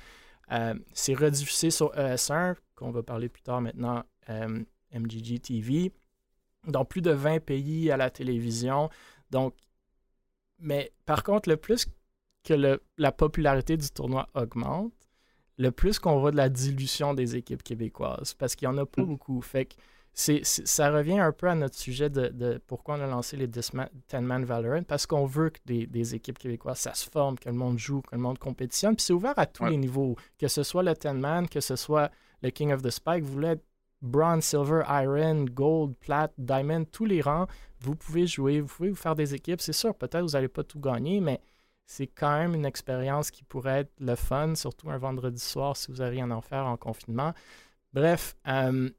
Euh, c'est rediffusé sur ES1, qu'on va parler plus tard maintenant, euh, MGG TV, dans plus de 20 pays à la télévision. Donc, mais par contre, le plus que la popularité du tournoi augmente, le plus qu'on voit de la dilution des équipes québécoises, parce qu'il n'y en a pas Mm. beaucoup. Fait que c'est, ça revient un peu à notre sujet de, de pourquoi on a lancé les 10-man Valorant, parce qu'on veut que des, des équipes québécoises, ça se forme, que le monde joue, que le monde compétitionne, puis c'est ouvert à tous Ouais. les niveaux, que ce soit le 10-man, que ce soit le King of the Spike, vous voulez être bronze, silver, iron, gold, plat, diamond, tous les rangs, vous pouvez jouer, vous pouvez vous faire des équipes, c'est sûr, peut-être vous n'allez pas tout gagner, mais c'est quand même une expérience qui pourrait être le fun, surtout un vendredi soir si vous n'avez rien à en faire en confinement. Bref, euh,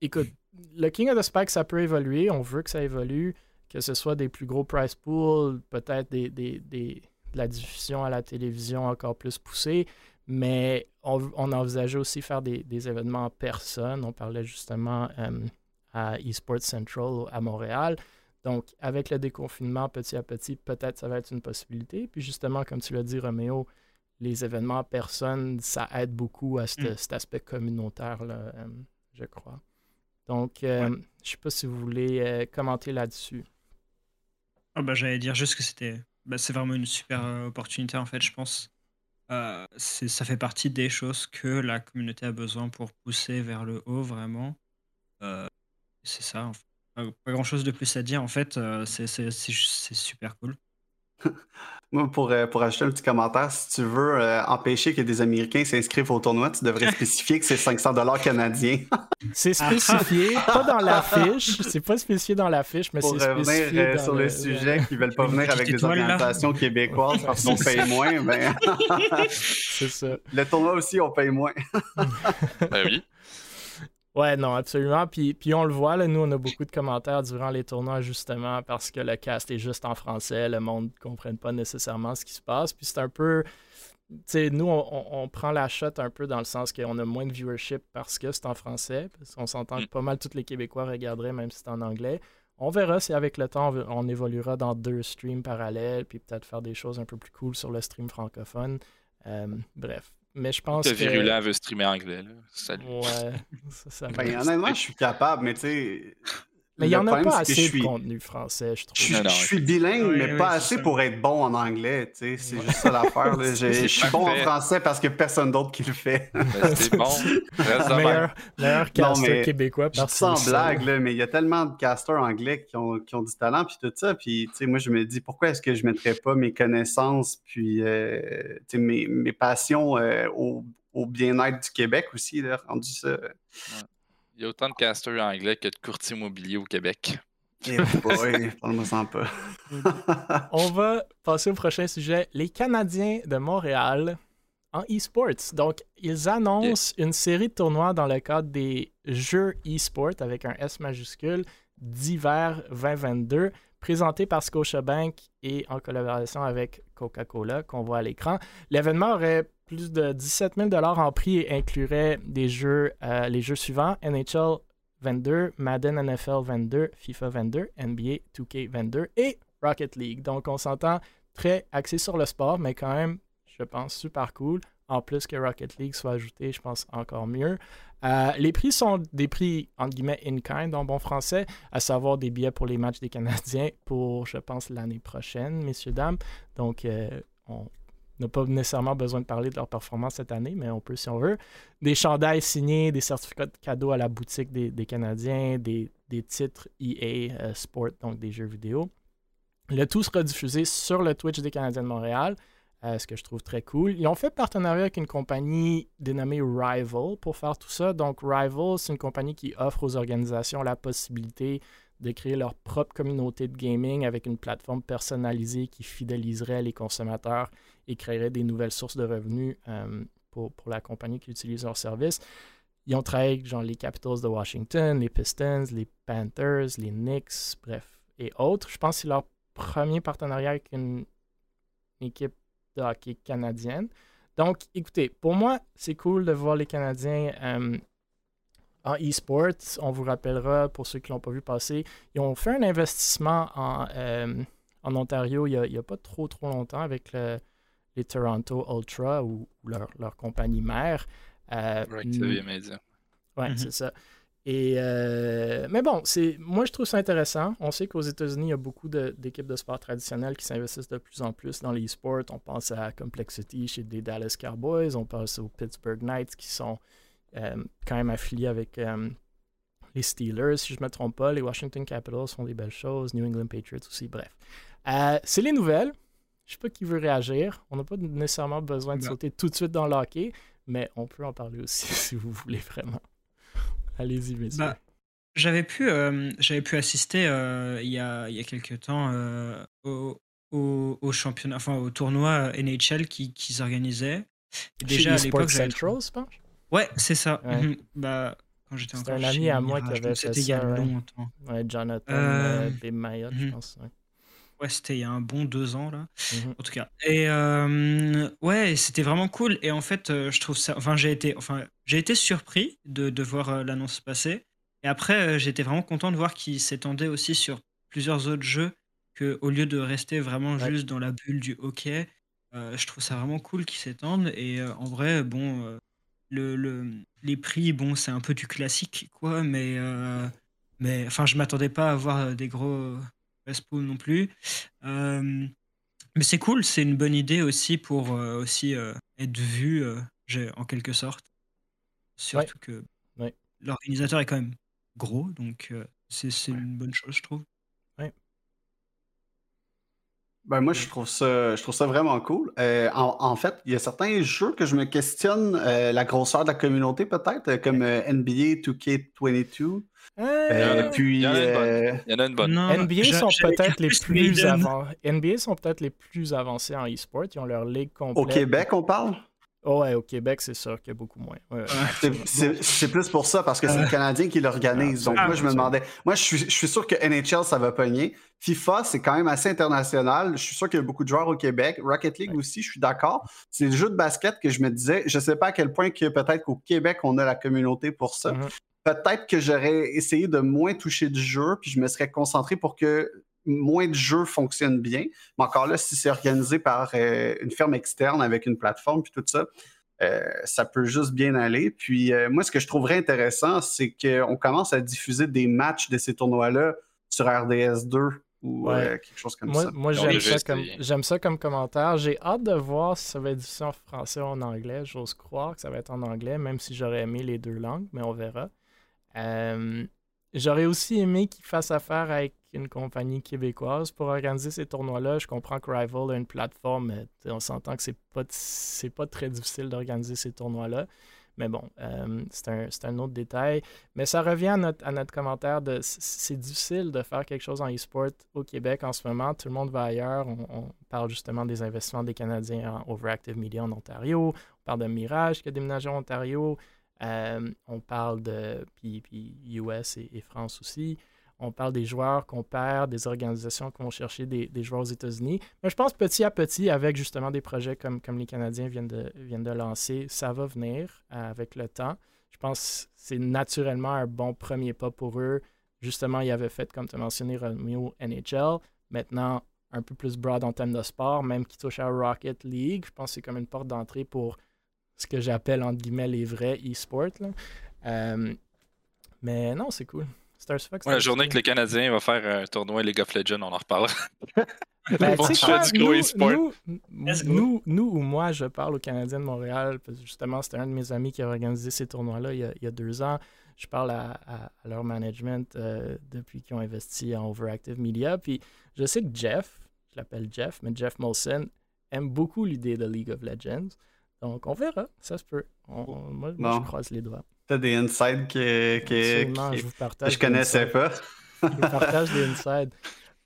écoute, le King of the Spike, ça peut évoluer. On veut que ça évolue, que ce soit des plus gros price pools, peut-être des, des, des, la diffusion à la télévision encore plus poussée, mais on, on envisageait aussi faire des, événements en personne. On parlait justement à eSports Central à Montréal. Donc, avec le déconfinement petit à petit, peut-être ça va être une possibilité. Puis justement, comme tu l'as dit, Roméo, les événements en personne, ça aide beaucoup à cet aspect communautaire, là, euh, je crois. Donc, euh, je ne sais pas si vous voulez euh, commenter là-dessus. Bah, J'allais dire juste que c'était bah, c'est vraiment une super opportunité, en fait, je pense. ça fait partie des choses que la communauté a besoin pour pousser vers le haut, vraiment. c'est ça, en fait. Pas grand chose de plus à dire, en fait, c'est super cool. Moi, pour, euh, pour ajouter un petit commentaire, si tu veux euh, empêcher que des Américains s'inscrivent au tournoi, tu devrais spécifier que c'est 500 dollars canadiens. c'est spécifié, pas dans l'affiche. C'est pas spécifié dans l'affiche, mais c'est spécifié euh, sur le, sujet qui veulent pas venir avec des organisations québécoises parce qu'on paye moins. Ben... c'est ça. Le tournoi aussi, on paye moins. ben oui. Ouais, non, absolument. Puis, puis on le voit, là, nous, on a beaucoup de commentaires durant les tournois, justement, parce que le cast est juste en français, le monde ne comprenne pas nécessairement ce qui se passe. Puis c'est un peu. Tu sais, nous, on, prend la shot un peu dans le sens qu'on a moins de viewership parce que c'est en français. Parce qu'on s'entend que mm. pas mal tous les Québécois regarderaient, même si c'est en anglais. On verra si avec le temps, on, évoluera dans deux streams parallèles, puis peut-être faire des choses un peu plus cool sur le stream francophone. Euh, bref, mais je pense que. Virulent veut streamer anglais. Là. Salut. Ouais. Ça, ça ben, honnêtement, je suis capable, mais tu sais. Mais il n'y en a pas assez de contenu français, je trouve. Je, suis bilingue, mais pas assez pour être bon en anglais. C'est juste ça l'affaire. Je, suis bon en français parce qu'il n'y a personne d'autre qui le fait. Ben, c'est bon. meilleur, meilleur caster québécois par Sans blague, là, mais il y a tellement de casters anglais qui ont, qui ont du talent puis tout ça. Puis moi, je me dis pourquoi est-ce que je ne mettrais pas mes connaissances puis euh, mes, mes, passions euh, au, au bien-être du Québec aussi, là, rendu ça. Il y a autant de casters anglais que de courtiers immobiliers au Québec. Eh boy, parle-moi pas. On va passer au prochain sujet. Les Canadiens de Montréal en e-sports. Donc, ils annoncent une série de tournois dans le cadre des Jeux e-sport avec un S majuscule d'hiver 2022, présentés par Scotiabank et en collaboration avec Coca-Cola, qu'on voit à l'écran. L'événement aurait plus de 17 000 en prix et inclurait des jeux, euh, les jeux suivants NHL 22, Madden NFL 22, FIFA 22, NBA 2K 22 et Rocket League. Donc on s'entend très axé sur le sport, mais quand même, je pense, super cool. En plus que Rocket League soit ajouté, je pense encore mieux. Euh, les prix sont des prix, entre guillemets, in-kind en bon français, à savoir des billets pour les matchs des Canadiens pour, je pense, l'année prochaine, messieurs, dames. Donc, euh, on n'a pas nécessairement besoin de parler de leur performance cette année, mais on peut si on veut. Des chandails signés, des certificats de cadeaux à la boutique des, Canadiens, des, titres EA euh, Sport, donc des jeux vidéo. Le tout sera diffusé sur le Twitch des Canadiens de Montréal, euh, ce que je trouve très cool. Ils ont fait partenariat avec une compagnie dénommée Rival pour faire tout ça. Donc Rival, c'est une compagnie qui offre aux organisations la possibilité de créer leur propre communauté de gaming avec une plateforme personnalisée qui fidéliserait les consommateurs et créerait des nouvelles sources de revenus euh, pour, pour, la compagnie qui utilise leur service. Ils ont travaillé avec genre, les Capitals de Washington, les Pistons, les Panthers, les Knicks, bref, et autres. Je pense que c'est leur premier partenariat avec une équipe de hockey canadienne. Donc, écoutez, pour moi, c'est cool de voir les Canadiens euh, en e-sport. On vous rappellera, pour ceux qui ne l'ont pas vu passer, ils ont fait un investissement en, euh, en Ontario il n'y a, pas trop, trop longtemps avec les Toronto Ultra ou, leur, compagnie mère. Euh, right, ça vient Oui, mm-hmm. c'est ça. Et euh, mais bon, c'est moi je trouve ça intéressant. On sait qu'aux États-Unis, il y a beaucoup d'équipes de, sport traditionnelles qui s'investissent de plus en plus dans les sports. On pense à Complexity chez des Dallas Cowboys, on pense aux Pittsburgh Knights qui sont euh, quand même affiliés avec euh, les Steelers, si je ne me trompe pas. Les Washington Capitals font des belles choses, New England Patriots aussi, bref. Euh, c'est les nouvelles. Je ne sais pas qui veut réagir. On n'a pas nécessairement besoin de sauter tout de suite dans le hockey, mais on peut en parler aussi si vous voulez vraiment. Allez-y, messieurs. Bah, j'avais pu, j'avais pu assister il, y a, il y a quelques temps au, au, championnat, enfin au tournoi NHL qu'ils qui organisaient. Déjà à l'époque, Central, je pense. Ouais, c'est ça. Mhm. Bah, quand j'étais encore un ami à moi qui avait fait ça. il y a longtemps. Ouais, Jonathan euh... euh je mhm. pense. Ouais, c'était il y a un bon deux ans, là, Mhm. en tout cas. Et euh, ouais, c'était vraiment cool. Et en fait, euh, je trouve ça. Enfin, j'ai été, enfin, j'ai été surpris de, de voir euh, l'annonce passer. Et après, j'étais vraiment content de voir qu'il s'étendait aussi sur plusieurs autres jeux, que au lieu de rester vraiment Ouais. juste dans la bulle du hockey, je trouve ça vraiment cool qu'il s'étende. Et en vrai, bon, le, le- les prix, bon, c'est un peu du classique, quoi, mais. mais enfin, je m'attendais pas à avoir des gros Respawn non plus. Euh, mais c'est cool, c'est une bonne idée aussi pour euh, aussi euh, être vu en quelque sorte. Surtout que Ouais. l'organisateur est quand même gros, donc c'est c'est une bonne chose, je trouve. Ben moi, je trouve ça, je trouve ça vraiment cool. Euh, en, en fait, il y a certains jeux que je me questionne euh, la grosseur de la communauté, peut-être, euh, comme euh, NBA 2K22. Euh, Euh, puis, il y en a une bonne. Non, NBA sont peut-être les plus avant... NBA sont peut-être les plus avancés en e-sport. Ils ont leur ligue complète. au Québec, on parle? Oh ouais, au Québec, c'est sûr qu'il y a beaucoup moins. Ouais, ouais. C'est- C'est c'est plus pour ça, parce que c'est le Canadien qui l'organise. Donc, moi, je me demandais. Moi, je suis, je suis sûr que NHL, ça va pogner. FIFA, c'est quand même assez international. Je suis sûr qu'il y a beaucoup de joueurs au Québec. Rocket League aussi, je suis d'accord. C'est le jeu de basket que je me disais. Je ne sais pas à quel point que peut-être qu'au Québec, on a la communauté pour ça. Mhm. Peut-être que j'aurais essayé de moins toucher du jeu, puis je me serais concentré pour que moins de jeux fonctionnent bien. Mais encore là, si c'est organisé par euh, une firme externe avec une plateforme, puis tout ça, euh, ça peut juste bien aller. Puis euh, moi, ce que je trouverais intéressant, c'est qu'on commence à diffuser des matchs de ces tournois-là sur RDS2 ou Ouais. euh, quelque chose comme Moi, ça. moi j'aime ça, comme, j'aime ça comme commentaire. J'ai hâte de voir si ça va être diffusé en français ou en anglais. J'ose croire que ça va être en anglais, même si j'aurais aimé les deux langues, mais on verra. Euh, j'aurais aussi aimé qu'ils fassent affaire avec une compagnie québécoise pour organiser ces tournois-là. Je comprends que Rival a une plateforme, mais sais, on s'entend que c'est pas, pas très difficile d'organiser ces tournois-là. Mais bon, euh, c'est un, un autre détail. Mais ça revient à notre, à notre commentaire de c'est difficile de faire quelque chose en e-sport au Québec en ce moment. Tout le monde va ailleurs. On, parle justement des investissements des Canadiens en Overactive Media en Ontario. On parle de Mirage qui a déménagé en Ontario. Euh, on parle de puis, puis US et France aussi. On parle des joueurs qu'on perd, des organisations qui vont chercher des, joueurs aux États-Unis. Mais je pense petit à petit, avec justement des projets comme, les Canadiens viennent de, lancer, ça va venir euh, avec le temps. Je pense que c'est naturellement un bon premier pas pour eux. Justement, ils avaient fait, comme tu as mentionné, Romeo NHL. Maintenant, un peu plus broad en termes de sport, même qui touche à Rocket League. Je pense que c'est comme une porte d'entrée pour ce que j'appelle, entre guillemets, les vrais e-sports. Euh, mais non, c'est cool. Star Fox, Ouais, la journée que le Canadien va faire un tournoi League of Legends, on en reparlera. Ben, Bon, quoi, nous, nous, ou moi, je parle aux Canadiens de Montréal, parce que justement, c'était un de mes amis qui a organisé ces tournois-là il, y a- il y a deux ans. Je parle à, à- à leur management euh, depuis qu'ils ont investi en Overactive Media. Puis je sais que Jeff, je l'appelle Jeff, mais Jeff Molson, aime beaucoup l'idée de League of Legends. Donc on verra, ça se peut. On- on- moi, je croise les doigts. T'as des insides que, je vous partage. je connaissais pas. Je vous partage des insides.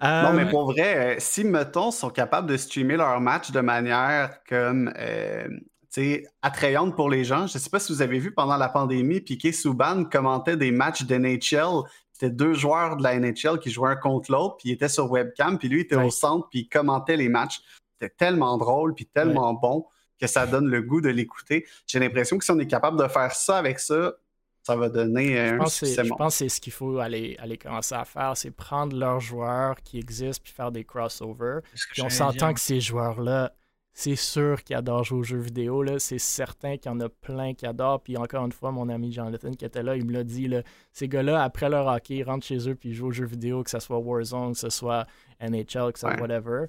Non, Euh, mais pour vrai, euh, si, mettons, sont capables de streamer leur match de manière comme, euh, tu sais, attrayante pour les gens, je ne sais pas si vous avez vu pendant la pandémie, Piqué Souban commentait des matchs d'NHL. C'était deux joueurs de la NHL qui jouaient un contre l'autre, puis il était sur webcam, puis lui était Ouais. au centre, puis il commentait les matchs. C'était tellement drôle, puis tellement bon que ça donne le goût de l'écouter. J'ai l'impression que si on est capable de faire ça avec ça, ça va donner euh, Je un pense, que c'est- succès je pense que c'est ce qu'il faut aller, aller commencer à faire, c'est prendre leurs joueurs qui existent puis faire des crossovers. Puis on s'entend que ces joueurs-là, c'est sûr qu'ils adorent jouer aux jeux vidéo. là. C'est certain qu'il y en a plein qui adorent. Puis encore une fois, mon ami Jonathan qui était là, il me l'a dit. là, ces gars-là, après leur hockey, ils rentrent chez eux puis ils jouent aux jeux vidéo, que ce soit Warzone, que ce soit NHL, que ce soit Ouais. whatever.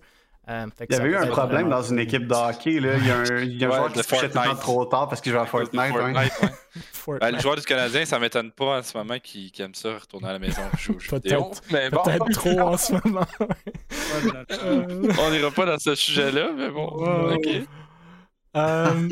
Euh, Il y avait eu un problème dans une équipe de hockey. Là. Il y a un, il y a un Ouais, joueur qui se couchait tout le temps Fortnite. trop tard parce qu'il jouait à Fortnite. ouais. Fortnite, ouais. Fortnite. Ben, le joueur du Canadien, ça m'étonne pas en ce moment qui, qui aime ça retourner à la maison jouer aux jeux vidéo. Peut-être- Mais bon, Peut-être trop en ce moment. On n'ira pas dans ce sujet-là, mais bon. Euh,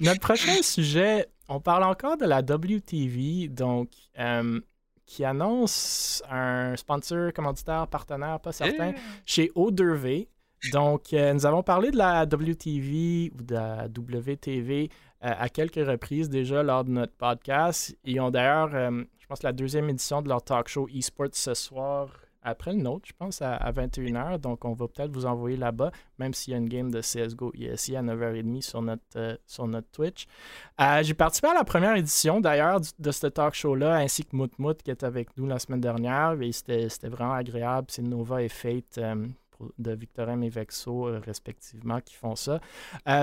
notre prochain sujet, on parle encore de la WTV, donc euh, qui annonce un sponsor, commanditaire, partenaire, pas certain, chez O2V. Donc, euh, nous avons parlé de la WTV ou de la WTV euh, à quelques reprises déjà lors de notre podcast. Ils ont d'ailleurs, euh, je pense, la deuxième édition de leur talk show eSports ce soir après le nôtre, je pense, à, 21h. Donc, on va peut-être vous envoyer là-bas, même s'il y a une game de CSGO ici à 9h30 sur notre, sur notre Twitch. J'ai participé à la première édition, d'ailleurs, de ce talk show-là, ainsi que Mout qui est avec nous la semaine dernière. C'était vraiment agréable. C'est Nova et Fate. De Victorin et Vexo, respectivement, qui font ça.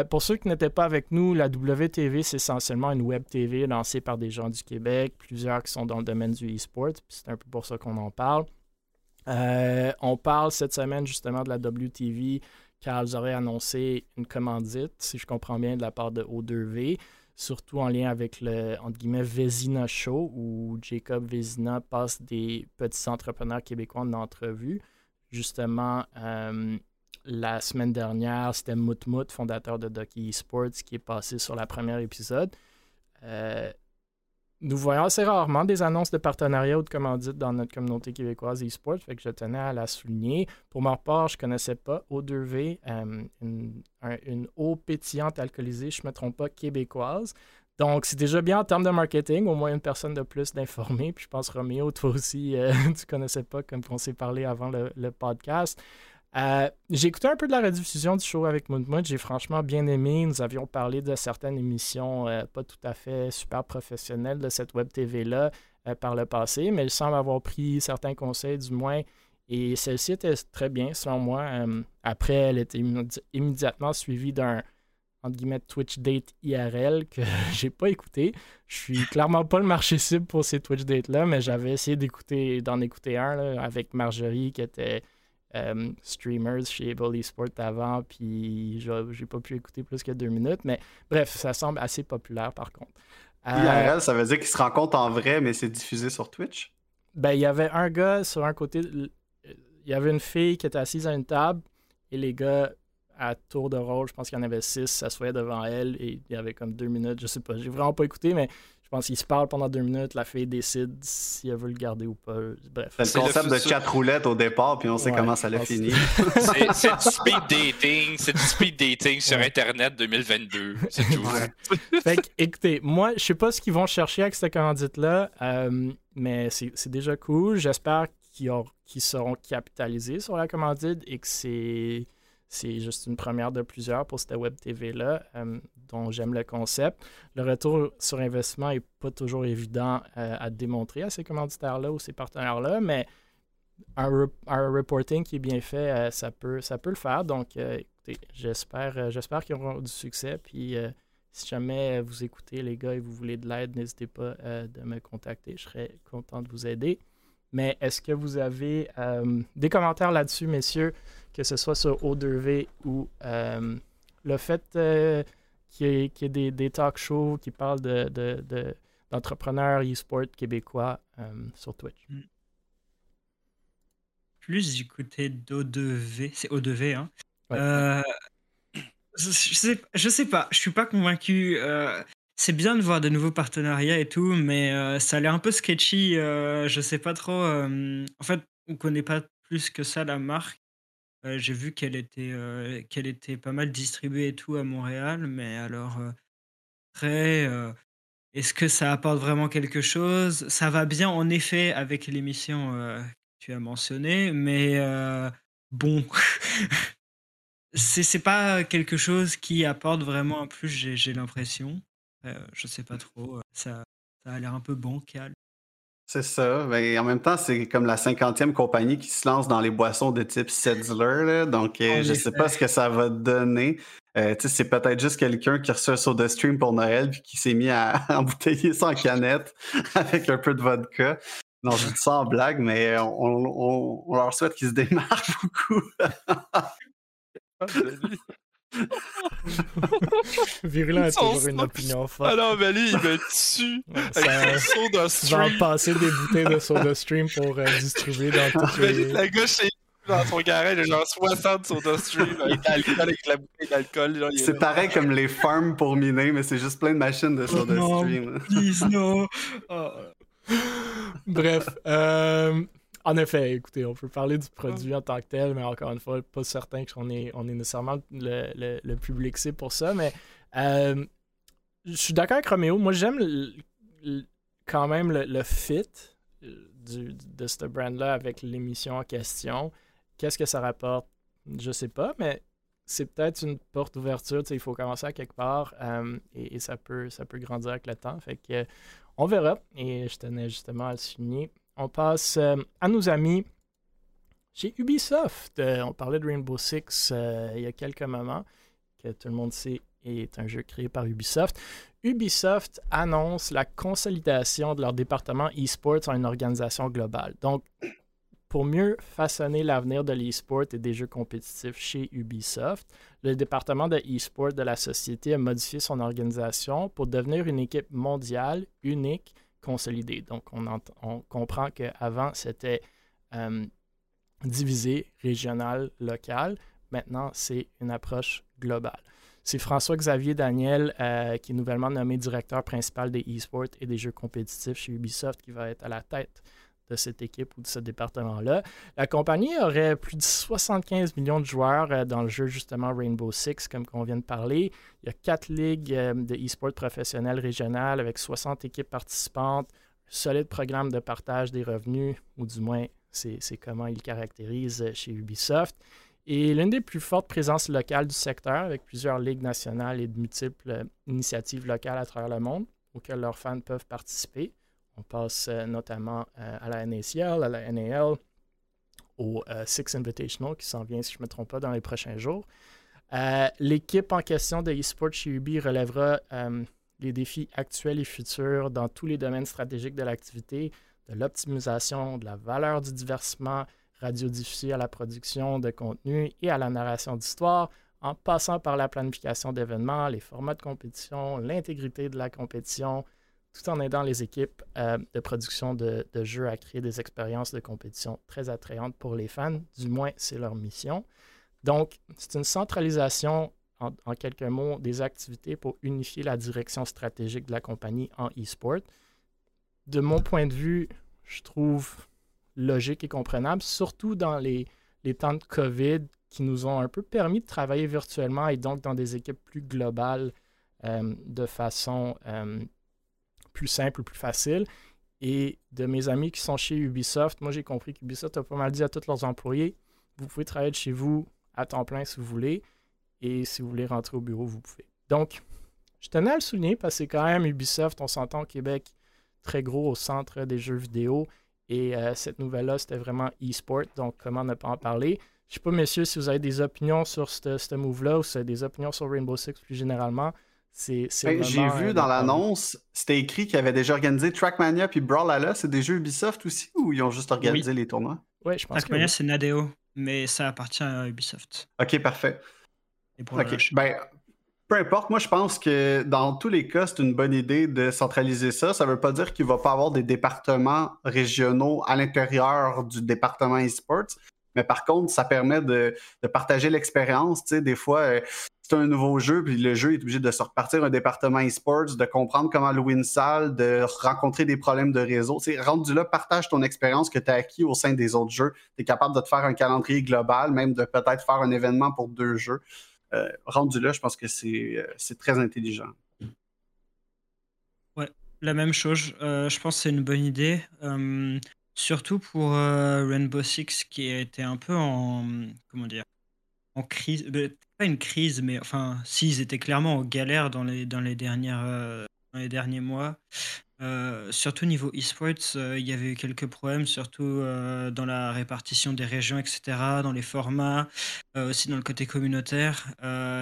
pour ceux qui n'étaient pas avec nous, la WTV, c'est essentiellement une web TV lancée par des gens du Québec, plusieurs qui sont dans le domaine du e-sport, c'est un peu pour ça qu'on en parle. Euh, on parle cette semaine justement de la WTV car ils auraient annoncé une commandite, si je comprends bien, de la part de O2V, surtout en lien avec le entre guillemets Vézina Show où Jacob Vézina passe des petits entrepreneurs québécois en entrevue. Justement, euh, la semaine dernière, c'était Moutmout, fondateur de Ducky Esports, qui est passé sur la première épisode. Euh, nous voyons assez rarement des annonces de partenariat ou de commandite dans notre communauté québécoise e-sport, fait que je tenais à la souligner. Pour ma part, je ne connaissais pas O2V, euh, une, eau pétillante alcoolisée, je ne me trompe pas, québécoise. Donc, c'est déjà bien en termes de marketing, au moins une personne de plus d'informer. Puis je pense, Roméo, toi aussi, euh, tu connaissais pas, comme on s'est parlé avant le podcast. Euh, j'ai écouté un peu de la rediffusion du show avec Moon J'ai franchement bien aimé. Nous avions parlé de certaines émissions euh, pas tout à fait super professionnelles de cette web TV-là euh, par le passé, mais il semble avoir pris certains conseils du moins. Et celle-ci était très bien, selon moi. après, elle était immédiatement suivie d'un entre guillemets Twitch date IRL que j'ai pas écouté. Je suis clairement pas le marché cible pour ces Twitch dates là, mais j'avais essayé d'écouter d'en écouter un avec Marjorie qui était euh, streamers chez Able Esport avant, puis j'ai pas pu écouter plus que deux minutes. Mais bref, ça semble assez populaire par contre. Euh, IRL, ça veut dire qu'ils se rencontrent en vrai, mais c'est diffusé sur Twitch? Ben, il y avait un gars sur un côté. Il y avait une fille qui était assise à une table et les gars, à tour de rôle, je pense qu'il y en avait six, s'assoyaient devant elle et il y avait comme deux minutes, je sais pas, j'ai vraiment pas écouté, mais je pense qu'ils se parlent pendant deux minutes, la fille décide si elle veut le garder ou pas. Bref. C'est le concept de chat roulette au départ, puis on sait comment ça l'a fini. C'est du speed dating, c'est du speed dating sur Internet 2022. C'est tout. fait que, écoutez, moi, je sais pas ce qu'ils vont chercher avec cette commandite-là, euh, mais c'est déjà cool. J'espère qu'ils seront capitalisés sur la commandite et que c'est c'est juste une première de plusieurs pour cette web TV-là, euh, dont j'aime le concept. Le retour sur investissement n'est pas toujours évident euh, à démontrer à ces commanditaires-là ou ces partenaires-là, mais un, reporting qui est bien fait, euh, ça, peut, ça peut le faire. Donc, écoutez, j'espère, qu'ils auront du succès. Puis, si jamais vous écoutez, les gars, et vous voulez de l'aide, n'hésitez pas de me contacter. Je serais content de vous aider. Mais est-ce que vous avez des commentaires là-dessus, messieurs? Que ce soit sur O2V ou euh, le fait euh, qu'il y ait, des, talk shows qui parlent d'entrepreneurs de, e-sport québécois euh, sur Twitch. Mm. Plus du côté d'O2V, c'est O2V, hein? je, sais, je sais pas, je suis pas convaincu. c'est bien de voir de nouveaux partenariats et tout, mais ça a l'air un peu sketchy. je sais pas trop. en fait, on connaît pas plus que ça la marque j'ai vu qu'elle était, qu'elle était pas mal distribuée et tout à Montréal, mais alors, après, est-ce que ça apporte vraiment quelque chose? Ça va bien en effet avec l'émission, que tu as mentionné, mais, bon, c'est c'est pas quelque chose qui apporte vraiment un plus, j'ai l'impression. je sais pas trop, ça ça a l'air un peu bancal. C'est ça. Mais en même temps, c'est comme la cinquantième compagnie qui se lance dans les boissons de type Setzler. Donc, euh, je ne sais pas ce que ça va donner. Euh, c'est peut-être juste quelqu'un qui reçoit un soda stream pour Noël puis qui s'est mis à embouteiller en canette avec un peu de vodka. Non, je dis ça en blague, mais on, on leur souhaite qu'ils se démarrent beaucoup. Ah, Virulent a toujours une opinion forte. Ah non, mais lui, il me tue avec son soda stream. Il va passer des bouteilles de soda stream pour euh, distribuer dans toutes les... Le gars, chez dans son garage, il a genre 60 soda stream avec l'alcool, avec la bouteille d'alcool. C'est pareil comme les farms pour miner, mais c'est juste plein de machines de soda stream. Please, no. Oh. Bref, euh, en effet, écoutez, on peut parler du produit en tant que tel, mais encore une fois, pas certain qu'on est, on est nécessairement le, le, public cible pour ça. Mais euh, je suis d'accord avec Roméo. Moi, j'aime quand même le, fit de ce brand-là avec l'émission en question. Qu'est-ce que ça rapporte? Je sais pas, mais c'est peut-être une porte d'ouverture. Il faut commencer à quelque part euh, et, ça, peut, ça peut grandir avec le temps. Fait que, on verra. Et je tenais justement à le souligner. On passe euh, à nos amis chez Ubisoft. Euh, on parlait de Rainbow Six il y a quelques moments, que tout le monde sait est un jeu créé par Ubisoft. Ubisoft annonce la consolidation de leur département e-sports en une organisation globale. Donc, pour mieux façonner l'avenir de l'e-sport et des jeux compétitifs chez Ubisoft, le département de e-sport de la société a modifié son organisation pour devenir une équipe mondiale, unique, consolidée. Donc, on, on comprend qu'avant, c'était euh, divisé, régional, local. Maintenant, c'est une approche globale. C'est François-Xavier Daniel, euh, qui est nouvellement nommé directeur principal des e-sports et des jeux compétitifs chez Ubisoft, qui va être à la tête de cette équipe ou de ce département-là. La compagnie aurait plus de 75 millions de joueurs euh, dans le jeu justement Rainbow Six, comme on vient de parler. Il y a quatre ligues euh, de e-sport professionnelles régionales avec 60 équipes participantes, un solide programme de partage des revenus, ou du moins c'est comment ils caractérisent euh, chez Ubisoft. Et l'une des plus fortes présences locales du secteur, avec plusieurs ligues nationales et de multiples initiatives locales à travers le monde auxquelles leurs fans peuvent participer. On passe euh, notamment euh, à la NACL, à la NAL, au euh, Six Invitational qui s'en vient, si je ne me trompe pas, dans les prochains jours. L'équipe en question de eSport chez Ubi relèvera les défis actuels et futurs dans tous les domaines stratégiques de l'activité, de l'optimisation, de la valeur du divertissement radiodiffusé à la production de contenu et à la narration d'histoire, en passant par la planification d'événements, les formats de compétition, l'intégrité de la compétition, tout en aidant les équipes euh, de production de, jeux à créer des expériences de compétition très attrayantes pour les fans. Du moins, c'est leur mission. Donc, c'est une centralisation, en, quelques mots, des activités pour unifier la direction stratégique de la compagnie en e-sport. De mon point de vue, je trouve logique et comprenable, surtout dans les, temps de COVID qui nous ont un peu permis de travailler virtuellement et donc dans des équipes plus globales euh, de façon euh, plus simple, plus facile. Et de mes amis qui sont chez Ubisoft, moi j'ai compris qu'Ubisoft a pas mal dit à tous leurs employés, vous pouvez travailler de chez vous à temps plein si vous voulez, et si vous voulez rentrer au bureau, vous pouvez. Donc, je tenais à le souligner parce que c'est quand même Ubisoft, on s'entend au Québec, très gros au centre des jeux vidéo. Et euh, cette nouvelle-là, c'était vraiment e-sport, donc comment ne pas en parler? Je ne sais pas, messieurs, si vous avez des opinions sur ce move-là ou si vous avez des opinions sur Rainbow Six plus généralement. Ben, j'ai vu dans l'annonce, c'était écrit qu'ils avaient déjà organisé Trackmania puis Brawlhalla. C'est des jeux Ubisoft aussi ou ils ont juste organisé les tournois? Oui, je pense Trackmania, c'est Nadeo, mais ça appartient à Ubisoft. Ok, parfait. Ben, peu importe, moi je pense que dans tous les cas, c'est une bonne idée de centraliser ça. Ça ne veut pas dire qu'il ne va pas avoir des départements régionaux à l'intérieur du département esports. Mais par contre, ça permet de, partager l'expérience. Tu sais, des fois, euh, c'est un nouveau jeu, puis le jeu est obligé de se repartir un département e-sports, de comprendre comment louer une salle, de rencontrer des problèmes de réseau. Sais, rendu là, partage ton expérience que tu as acquis au sein des autres jeux. Tu es capable de te faire un calendrier global, même de peut-être faire un événement pour deux jeux. Euh, rendu là, je pense que c'est euh, très intelligent. Ouais, la même chose. je pense que c'est une bonne idée. Surtout pour euh, Rainbow Six qui été un peu en comment dire? En crise, pas une crise, mais enfin, si, ils étaient clairement en galère dans les dans les dernières, euh, les derniers mois. Euh, surtout niveau e-sports, euh, il y avait eu quelques problèmes, surtout euh, dans la répartition des régions, etc., dans les formats, aussi dans le côté communautaire.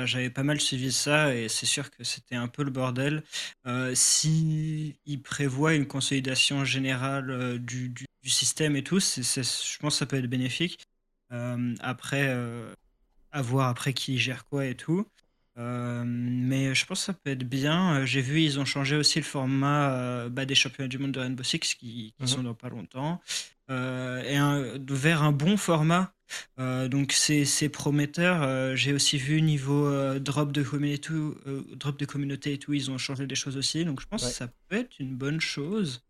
J'avais pas mal suivi ça et c'est sûr que c'était un peu le bordel. si il prévoit une consolidation générale du, du, système et tout, je pense que ça peut être bénéfique. après, à voir après qui gère quoi et tout. Euh, mais je pense que ça peut être bien. Euh, j'ai vu, ils ont changé aussi le format euh, bah, des championnats du monde de Rainbow Six qui, qui mhm. sont dans pas longtemps. et vers un bon format. donc c'est prometteur. J'ai aussi vu niveau drop, de communauté, drop de communauté et tout, ils ont changé des choses aussi. Donc je pense que ça peut être une bonne chose.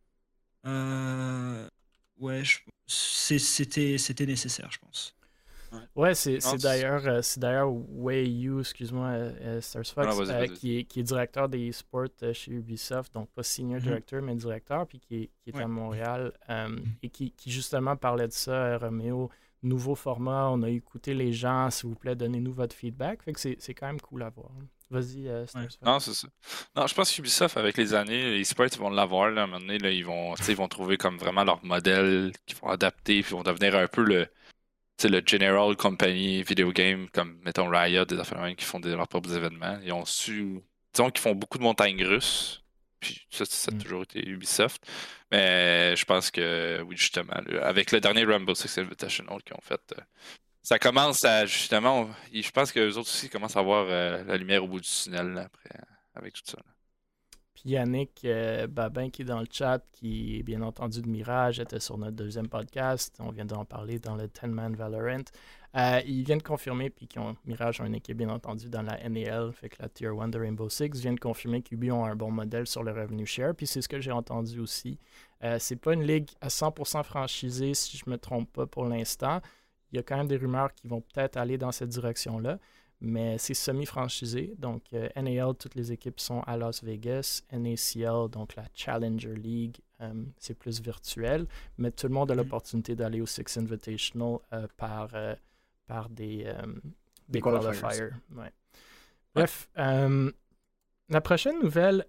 ouais, c'était nécessaire, je pense. Ouais, c'est d'ailleurs euh, c'est d'ailleurs Wei Yu, excuse-moi, euh, Stars Fox, ah, qui, est, qui est directeur des sports chez Ubisoft, donc pas senior mm-hmm. director, mais directeur, puis qui est, qui est à Montréal, mm-hmm. et qui, qui, justement parlait de ça, Roméo, nouveau format, on a écouté les gens, s'il vous plaît, donnez-nous votre feedback. Fait que c'est quand même cool à voir. Vas-y, euh, Non, c'est ça. Non, je pense qu'Ubisoft, avec les années, les sprites vont l'avoir. Là, à un moment donné, là, ils, vont, ils vont trouver comme vraiment leur modèle qu'ils vont adapter, puis vont devenir un peu le, le general company video game, comme mettons Riot, des affaires qui font des, leurs propres événements. Ils ont su. Disons qu'ils font beaucoup de montagnes russes. Puis ça, ça a mm. toujours été Ubisoft. Mais je pense que, oui, justement, avec le dernier Rainbow Six Invitational qu'ils ont fait, euh, ça commence à justement. Je pense que les autres aussi commencent à voir euh, la lumière au bout du tunnel après, avec tout ça. Yannick euh, Babin qui est dans le chat, qui est bien entendu de Mirage, était sur notre deuxième podcast. On vient d'en parler dans le 10-Man Valorant. Euh, il vient de confirmer, puis ont Mirage a une équipe bien entendu dans la NAL, fait que la Tier 1 de Rainbow Six vient de confirmer qu'Ubi ont un bon modèle sur le revenu share, puis c'est ce que j'ai entendu aussi. Euh, c'est pas une ligue à 100% franchisée, si je me trompe pas pour l'instant il y a quand même des rumeurs qui vont peut-être aller dans cette direction-là, mais c'est semi-franchisé. Donc, euh, NAL, toutes les équipes sont à Las Vegas. NACL, donc la Challenger League, euh, c'est plus virtuel, mais tout le monde a mm. l'opportunité d'aller au Six Invitational euh, par, par des, des, qualifiers. Bref, la prochaine nouvelle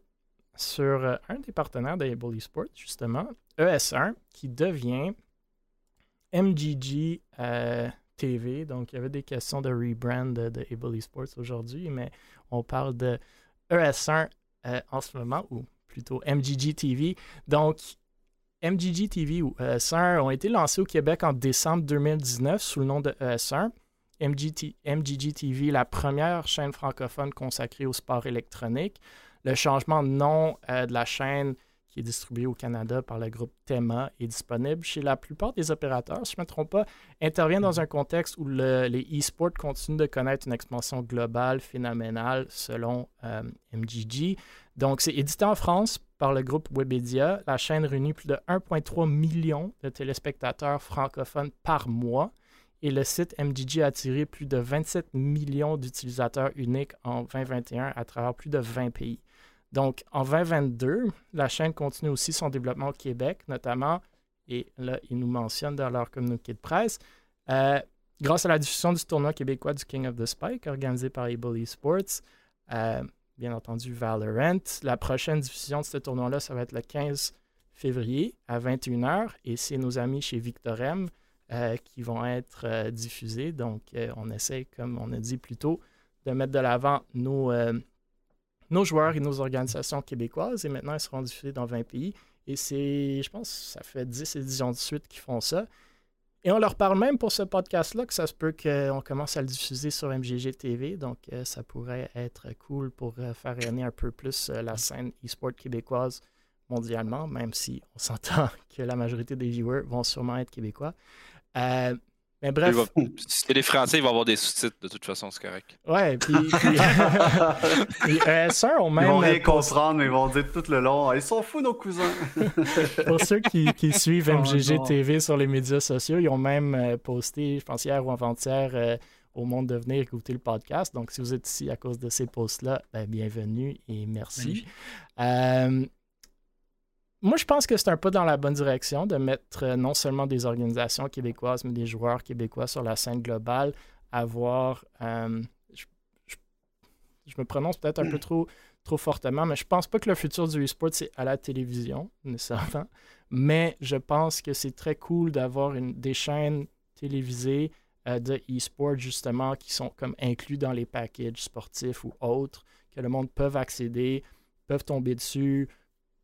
sur un des partenaires d'Able Esports, justement, ES1, qui devient MGG Donc, il y avait des questions de rebrand de, Able Esports aujourd'hui, mais on parle de ES1 euh, en ce moment, ou plutôt MGG TV. Donc, MGG TV ou ES1 ont été lancés au Québec en décembre 2019 sous le nom de ES1. MGG TV, la première chaîne francophone consacrée au sport électronique. Le changement de nom euh, de la chaîne qui est distribué au Canada par le groupe Tema, est disponible chez la plupart des opérateurs, si je ne me trompe pas, intervient dans mhm. un contexte où les e-sports continuent de connaître une expansion globale phénoménale selon euh, MGG. Donc, c'est édité en France par le groupe Webedia. La chaîne réunit plus de 1,3 million de téléspectateurs francophones par mois et le site MGG a attiré plus de 27 millions d'utilisateurs uniques en 2021 à travers plus de 20 pays. Donc, en 2022, la chaîne continue aussi son développement au Québec, notamment, et là, ils nous mentionnent dans leur communiqué de presse, euh, grâce à la diffusion du tournoi québécois du King of the Spike, organisé par Able Esports, euh, bien entendu Valorant. La prochaine diffusion de ce tournoi-là, ça va être le 15 février à 21h, et c'est nos amis chez Victorem euh, qui vont être diffusés. Donc, on essaie, comme on a dit plus tôt, de mettre de l'avant nos nos joueurs et nos organisations québécoises. Et maintenant, ils seront diffusés dans 20 pays. Et c'est, je pense, ça fait 10 éditions de suite qu'ils font ça. Et on leur parle même pour ce podcast-là que ça se peut qu'on commence à le diffuser sur MGG TV. Donc, euh, ça pourrait être cool pour euh, faire rayonner un peu plus euh, la scène e-sport québécoise mondialement, même si on s'entend que la majorité des viewers vont sûrement être québécois. Mais bref. si c'est des Français, ils vont avoir des sous-titres de toute façon, c'est correct. Ouais, puis. puis, ont même. Ils vont rien comprendre, mais ils vont dire tout le long ils sont fous, nos cousins. Pour ceux qui, qui suivent MGG TV sur les médias sociaux, ils ont même euh, posté, je pense hier ou avant-hier, euh, au monde de venir écouter le podcast. Donc, si vous êtes ici à cause de ces posts-là, ben, bienvenue et merci. Euh, moi, je pense que c'est un pas dans la bonne direction de mettre euh, non seulement des organisations québécoises, mais des joueurs québécois sur la scène globale, avoir. Euh, je, me prononce peut-être un peu trop, trop fortement, mais je pense pas que le futur du e-sport, c'est à la télévision, nécessairement. Mais je pense que c'est très cool d'avoir des chaînes télévisées euh, de e-sport, justement, qui sont comme inclus dans les packages sportifs ou autres, que le monde peut accéder, peuvent tomber dessus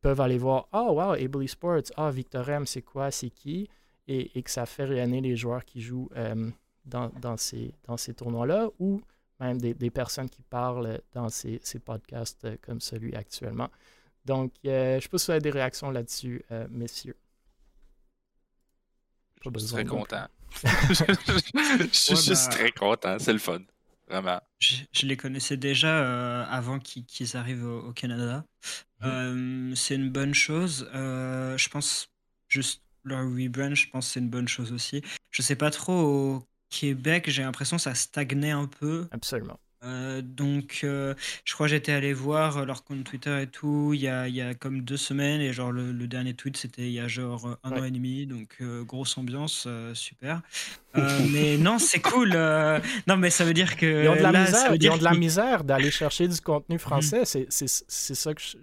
peuvent aller voir Ah, oh, wow, Able Esports, ah, Victor M, c'est quoi, c'est qui et, que ça fait rayonner les joueurs qui jouent euh, dans, dans, ces, dans ces tournois-là ou même des, des, personnes qui parlent dans ces, ces podcasts euh, comme celui actuellement. Donc, euh, je ne sais pas si vous avez des réactions là-dessus, messieurs. Je suis très content. je suis juste bah très content, c'est le fun. Vraiment. Je, les connaissais déjà euh, avant qu'ils arrivent au, Canada. Mmh. Euh, c'est une bonne chose. Euh, je pense juste leur rebrand, je pense que c'est une bonne chose aussi. Je sais pas trop Québec, j'ai l'impression que ça stagnait un peu. Absolument. Euh, donc, euh, je crois que j'étais allé voir leur compte Twitter et tout il y a, il y a comme deux semaines. Et genre, le, dernier tweet, c'était il y a genre un an et demi. Donc, grosse ambiance, super. mais non, c'est cool. non, mais ça veut dire que. Ils ont de la misère, ils ont de la misère d'aller chercher du contenu français. C'est ça que je,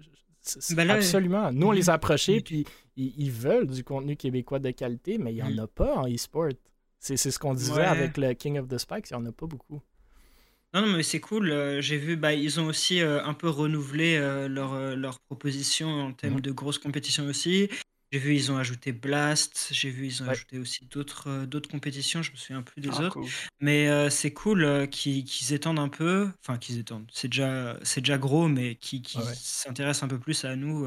ben absolument. Nous, on les a approchés, puis ils, veulent du contenu québécois de qualité, mais il n'y en mm. a pas en e-sport. C'est ce qu'on disait avec le King of the Spikes, il n'y en a pas beaucoup. Non, non, mais c'est cool. Euh, j'ai vu, bah, ils ont aussi euh, un peu renouvelé euh, leur, leur proposition en termes mm. de grosses compétitions aussi. J'ai vu, ils ont ajouté Blast. J'ai vu, ils ont ajouté aussi d'autres euh, d'autres compétitions. Je me souviens plus des ah, autres. Mais euh, c'est cool euh, qu'ils étendent un peu. Enfin, qu'ils étendent. C'est déjà, c'est déjà gros, mais qui s'intéressent un peu plus à nous.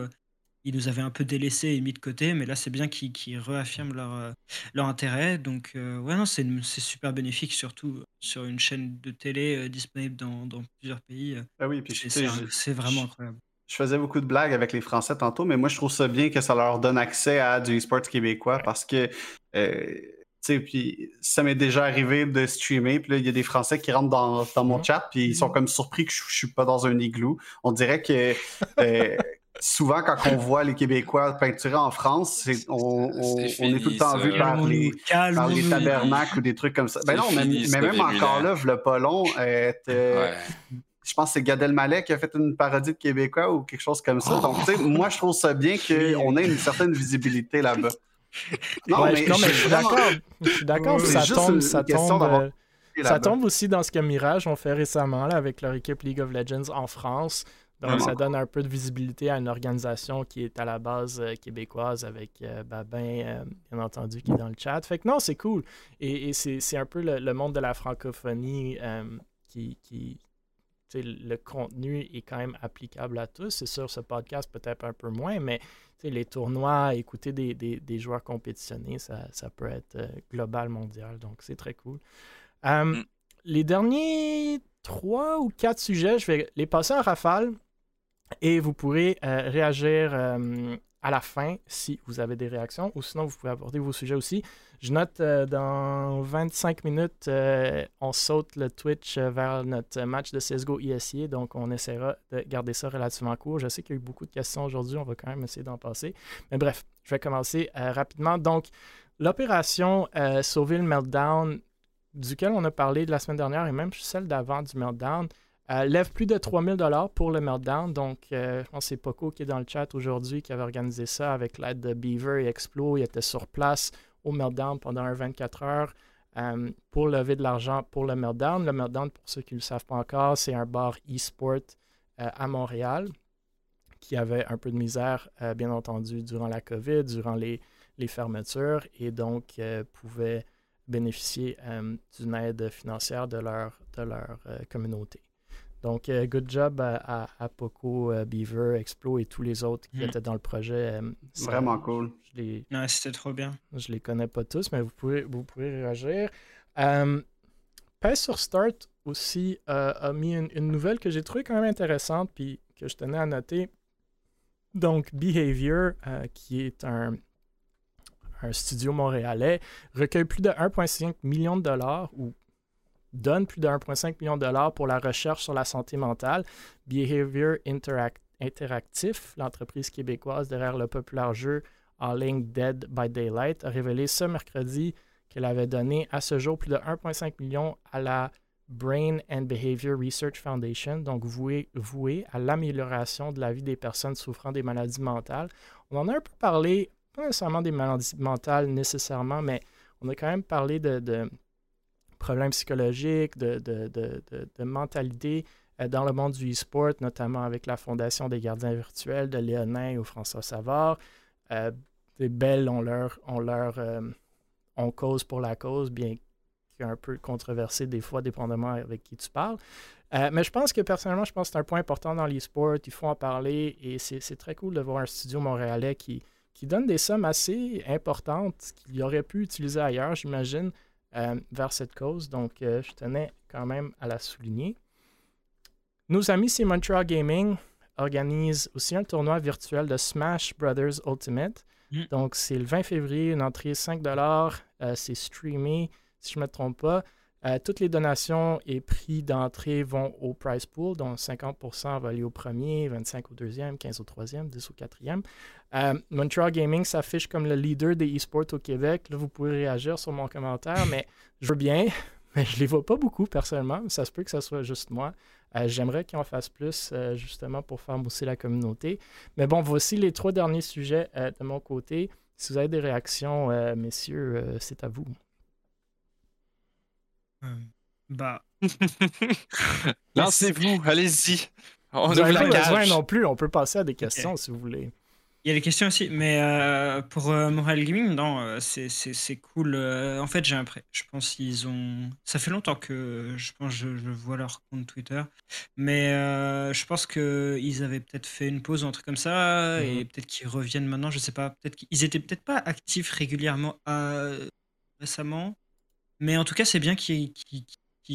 Ils nous avaient un peu délaissés et mis de côté, mais là, c'est bien qu'ils réaffirment leur, leur intérêt. Donc, ouais, non, c'est super bénéfique, surtout sur une chaîne de télé disponible dans, dans plusieurs pays. Ah oui, puis c'est vraiment incroyable je faisais beaucoup de blagues avec les Français tantôt, mais moi, je trouve ça bien que ça leur donne accès à du e-sport québécois parce que, euh, tu sais, puis ça m'est déjà arrivé de streamer, puis là, il y a des Français qui rentrent dans, dans mon mhm. chat, puis ils sont comme surpris que je, ne suis pas dans un igloo. On dirait que. Euh, souvent, quand on voit les Québécois peinturer en France, on, est tout le temps vu par les, par les, tabernacles ou des trucs comme ça. Ben non, mais, même encore là, le pas long, euh, je pense que c'est Gad Elmaleh qui a fait une parodie de Québécois ou quelque chose comme ça. Donc, tu sais, moi, je trouve ça bien qu'on ait une certaine visibilité là-bas. Non, mais, je suis d'accord. Je suis d'accord. Ça tombe, ça tombe, euh, ça tombe aussi dans ce que Mirage ont fait récemment là, avec leur équipe League of Legends en France. Donc, ça donne un peu de visibilité à une organisation qui est à la base euh, québécoise avec euh, Babin, bien entendu, qui est dans le chat. Fait que non, c'est cool. Et, c'est un peu le, monde de la francophonie qui, qui, le contenu est quand même applicable à tous. C'est sûr, ce podcast peut-être un peu moins, mais les tournois, écouter des, joueurs compétitionnés, ça, peut être euh, global, mondial. Donc, c'est très cool. Euh, mm. Les derniers trois ou quatre sujets, je vais les passer en rafale et vous pourrez euh, réagir à la fin si vous avez des réactions ou sinon vous pouvez aborder vos sujets aussi. Je note euh, dans 25 minutes, euh, on saute le Twitch euh, vers notre match de CSGO ISI, donc on essaiera de garder ça relativement court. Je sais qu'il y a eu beaucoup de questions aujourd'hui, on va quand même essayer d'en passer. Mais bref, je vais commencer rapidement. Donc, l'opération Sauver le Meltdown, duquel on a parlé de la semaine dernière et même celle d'avant du Meltdown, lève plus de 3000 dollars pour le Meltdown. Donc, pense que c'est Poco qui est dans le chat aujourd'hui qui avait organisé ça avec l'aide de Beaver et Explo. Il était sur place au Meltdown pendant un 24 heures euh, pour lever de l'argent pour le Meltdown. Le Meltdown, pour ceux qui ne le savent pas encore, c'est un bar e-sport euh, à Montréal qui avait un peu de misère, euh, bien entendu, durant la COVID, durant les, fermetures, et donc pouvait bénéficier d'une aide financière de leur communauté. Donc, euh, good job à, Poco, euh, Beaver, Explo et tous les autres qui mm. étaient dans le projet. Euh, Vraiment cool. c'était trop bien. Je les connais pas tous, mais vous pouvez, vous pouvez réagir. Euh, sur Start aussi a mis une, nouvelle que j'ai trouvée quand même intéressante puis que je tenais à noter. Donc, Behavior, qui est un, un studio montréalais, recueille plus de 1,5 million de dollars ou donne plus de 1,5 million de dollars pour la recherche sur la santé mentale. Behavior Interactif, l'entreprise québécoise derrière le populaire jeu en ligne Dead by Daylight, a révélé ce mercredi qu'elle avait donné à ce jour plus de 1,5 million à la Brain and Behavior Research Foundation, donc vouée, voué à l'amélioration de la vie des personnes souffrant des maladies mentales. On en a un peu parlé, pas nécessairement des maladies mentales nécessairement, mais on a quand même parlé de problèmes psychologiques, de, de, de, de mentalité euh, dans le monde du e-sport, notamment avec la Fondation des gardiens virtuels de Léonin ou François Savard. Euh, des belles ont leur, ont leur euh, on cause pour la cause, bien qu'un peu controversé des fois, dépendamment avec qui tu parles. mais je pense que personnellement, je pense que c'est un point important dans l'e-sport. Il faut en parler et c'est très cool de voir un studio montréalais qui, qui donne des sommes assez importantes qu'il aurait pu utiliser ailleurs, j'imagine, euh, vers cette cause. Donc, euh, je tenais quand même à la souligner. Nos amis c'est Montreal Gaming organisent aussi un tournoi virtuel de Smash Brothers Ultimate. Mm. Donc, c'est le 20 février, une entrée 5 euh, C'est streamé si je ne me trompe pas. Euh, toutes les donations et prix d'entrée vont au price pool, dont 50% va aller au premier, 25 au deuxième, 15 au troisième, 10 au quatrième. Euh, Montreal Gaming s'affiche comme le leader des esports au Québec. Là, vous pouvez réagir sur mon commentaire, mais je veux bien, mais je ne les vois pas beaucoup personnellement. Ça se peut que ce soit juste moi. Euh, j'aimerais qu'ils en fassent plus, justement, pour faire mousser la communauté. Mais bon, voici les trois derniers sujets de mon côté. Si vous avez des réactions, messieurs, c'est à vous. Euh, bah. Lancez-vous, allez-y. On n'a pas besoin non plus. On peut passer à des questions si vous voulez. Il y a des questions aussi, mais euh, pour euh, Montréal Gaming, non, euh, c'est cool. en fait, j'ai un Je pense qu'ils ont. Ça fait longtemps que je pense je, vois leur compte Twitter, mais je pense qu'ils avaient peut-être fait une pause, un truc comme ça, et mhm. peut-être qu'ils reviennent maintenant. Je sais pas. Peut-être qu'ils étaient peut-être pas actifs régulièrement récemment. Mais en tout cas, c'est bien qu'il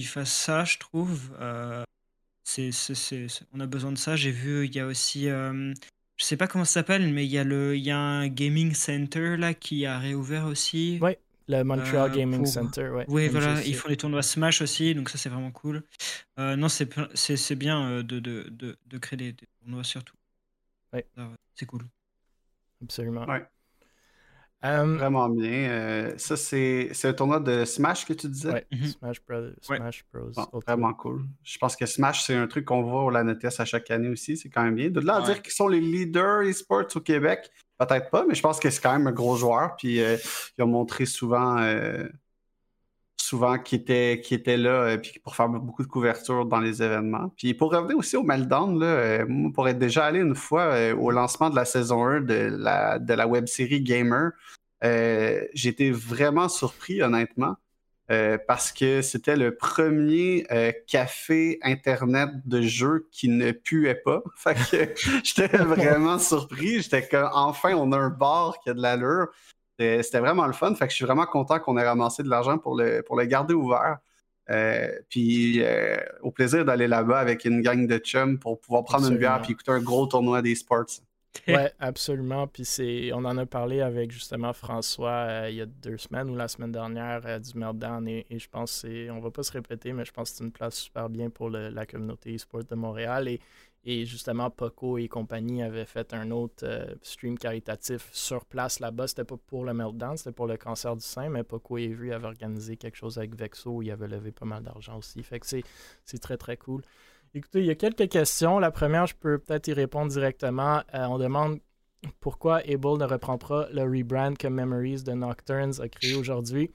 fasse ça, je trouve. C'est, on a besoin de ça. J'ai vu, il y a aussi, euh, je sais pas comment ça s'appelle, mais il y a le, il y a un gaming center là qui a réouvert aussi. Oui, le Montreal euh, Gaming Center. Ouais, oui, voilà, ils font les tournois Smash aussi, donc ça c'est vraiment cool. non, c'est, bien de, de, de, de, créer des, tournois surtout. Ouais. C'est cool. Absolument. Ouais. Euh, Vraiment bien. Euh, ça, c'est un tournoi de Smash que tu disais? Ouais, mhm. Smash, Bros. Smash Bros. vraiment cool. Je pense que Smash, c'est un truc qu'on voit au LANETES à chaque année aussi. C'est quand même bien. De là à dire qu'ils sont les leaders e-sports au Québec, peut-être pas, mais je pense que c'est quand même un gros joueur. Puis euh, ils ont montré souvent, souvent qu'ils étaient, qui était là puis pour faire beaucoup de couverture dans les événements. Puis pour revenir aussi au Meltdown, là, pour être déjà allé une fois au lancement de la saison 1 de la, de la web série Gamer, euh, j'étais vraiment surpris, honnêtement, euh, parce que c'était le premier euh, café Internet de jeu qui ne puait pas. Fait que j'étais vraiment surpris. J'étais enfin, on a un bar qui a de l'allure. C'était vraiment le fun. Fait que je suis vraiment content qu'on ait ramassé de l'argent pour le, pour le garder ouvert. puis au plaisir d'aller là-bas avec une gang de chums pour pouvoir prendre une bière et écouter un gros tournoi des sports. Oui, absolument. Puis c'est, on en a parlé avec justement François euh, il y a deux semaines ou la semaine dernière euh, du Meltdown et, je pense que on va pas se répéter, mais je pense que c'est une place super bien pour la communauté e-sport de Montréal et, et justement Poco et compagnie avaient fait un autre euh, stream caritatif sur place là-bas. C'était pas pour le Meltdown, c'était pour le cancer du sein, mais Poco et Vu avaient organisé quelque chose avec Vexo où il avait levé pas mal d'argent aussi. Fait que c'est, très très cool. Écoutez, il y a quelques questions. La première, je peux peut-être y répondre directement. Euh, on demande pourquoi Able ne reprend pas le rebrand que Memories de Nocturnes a créé aujourd'hui.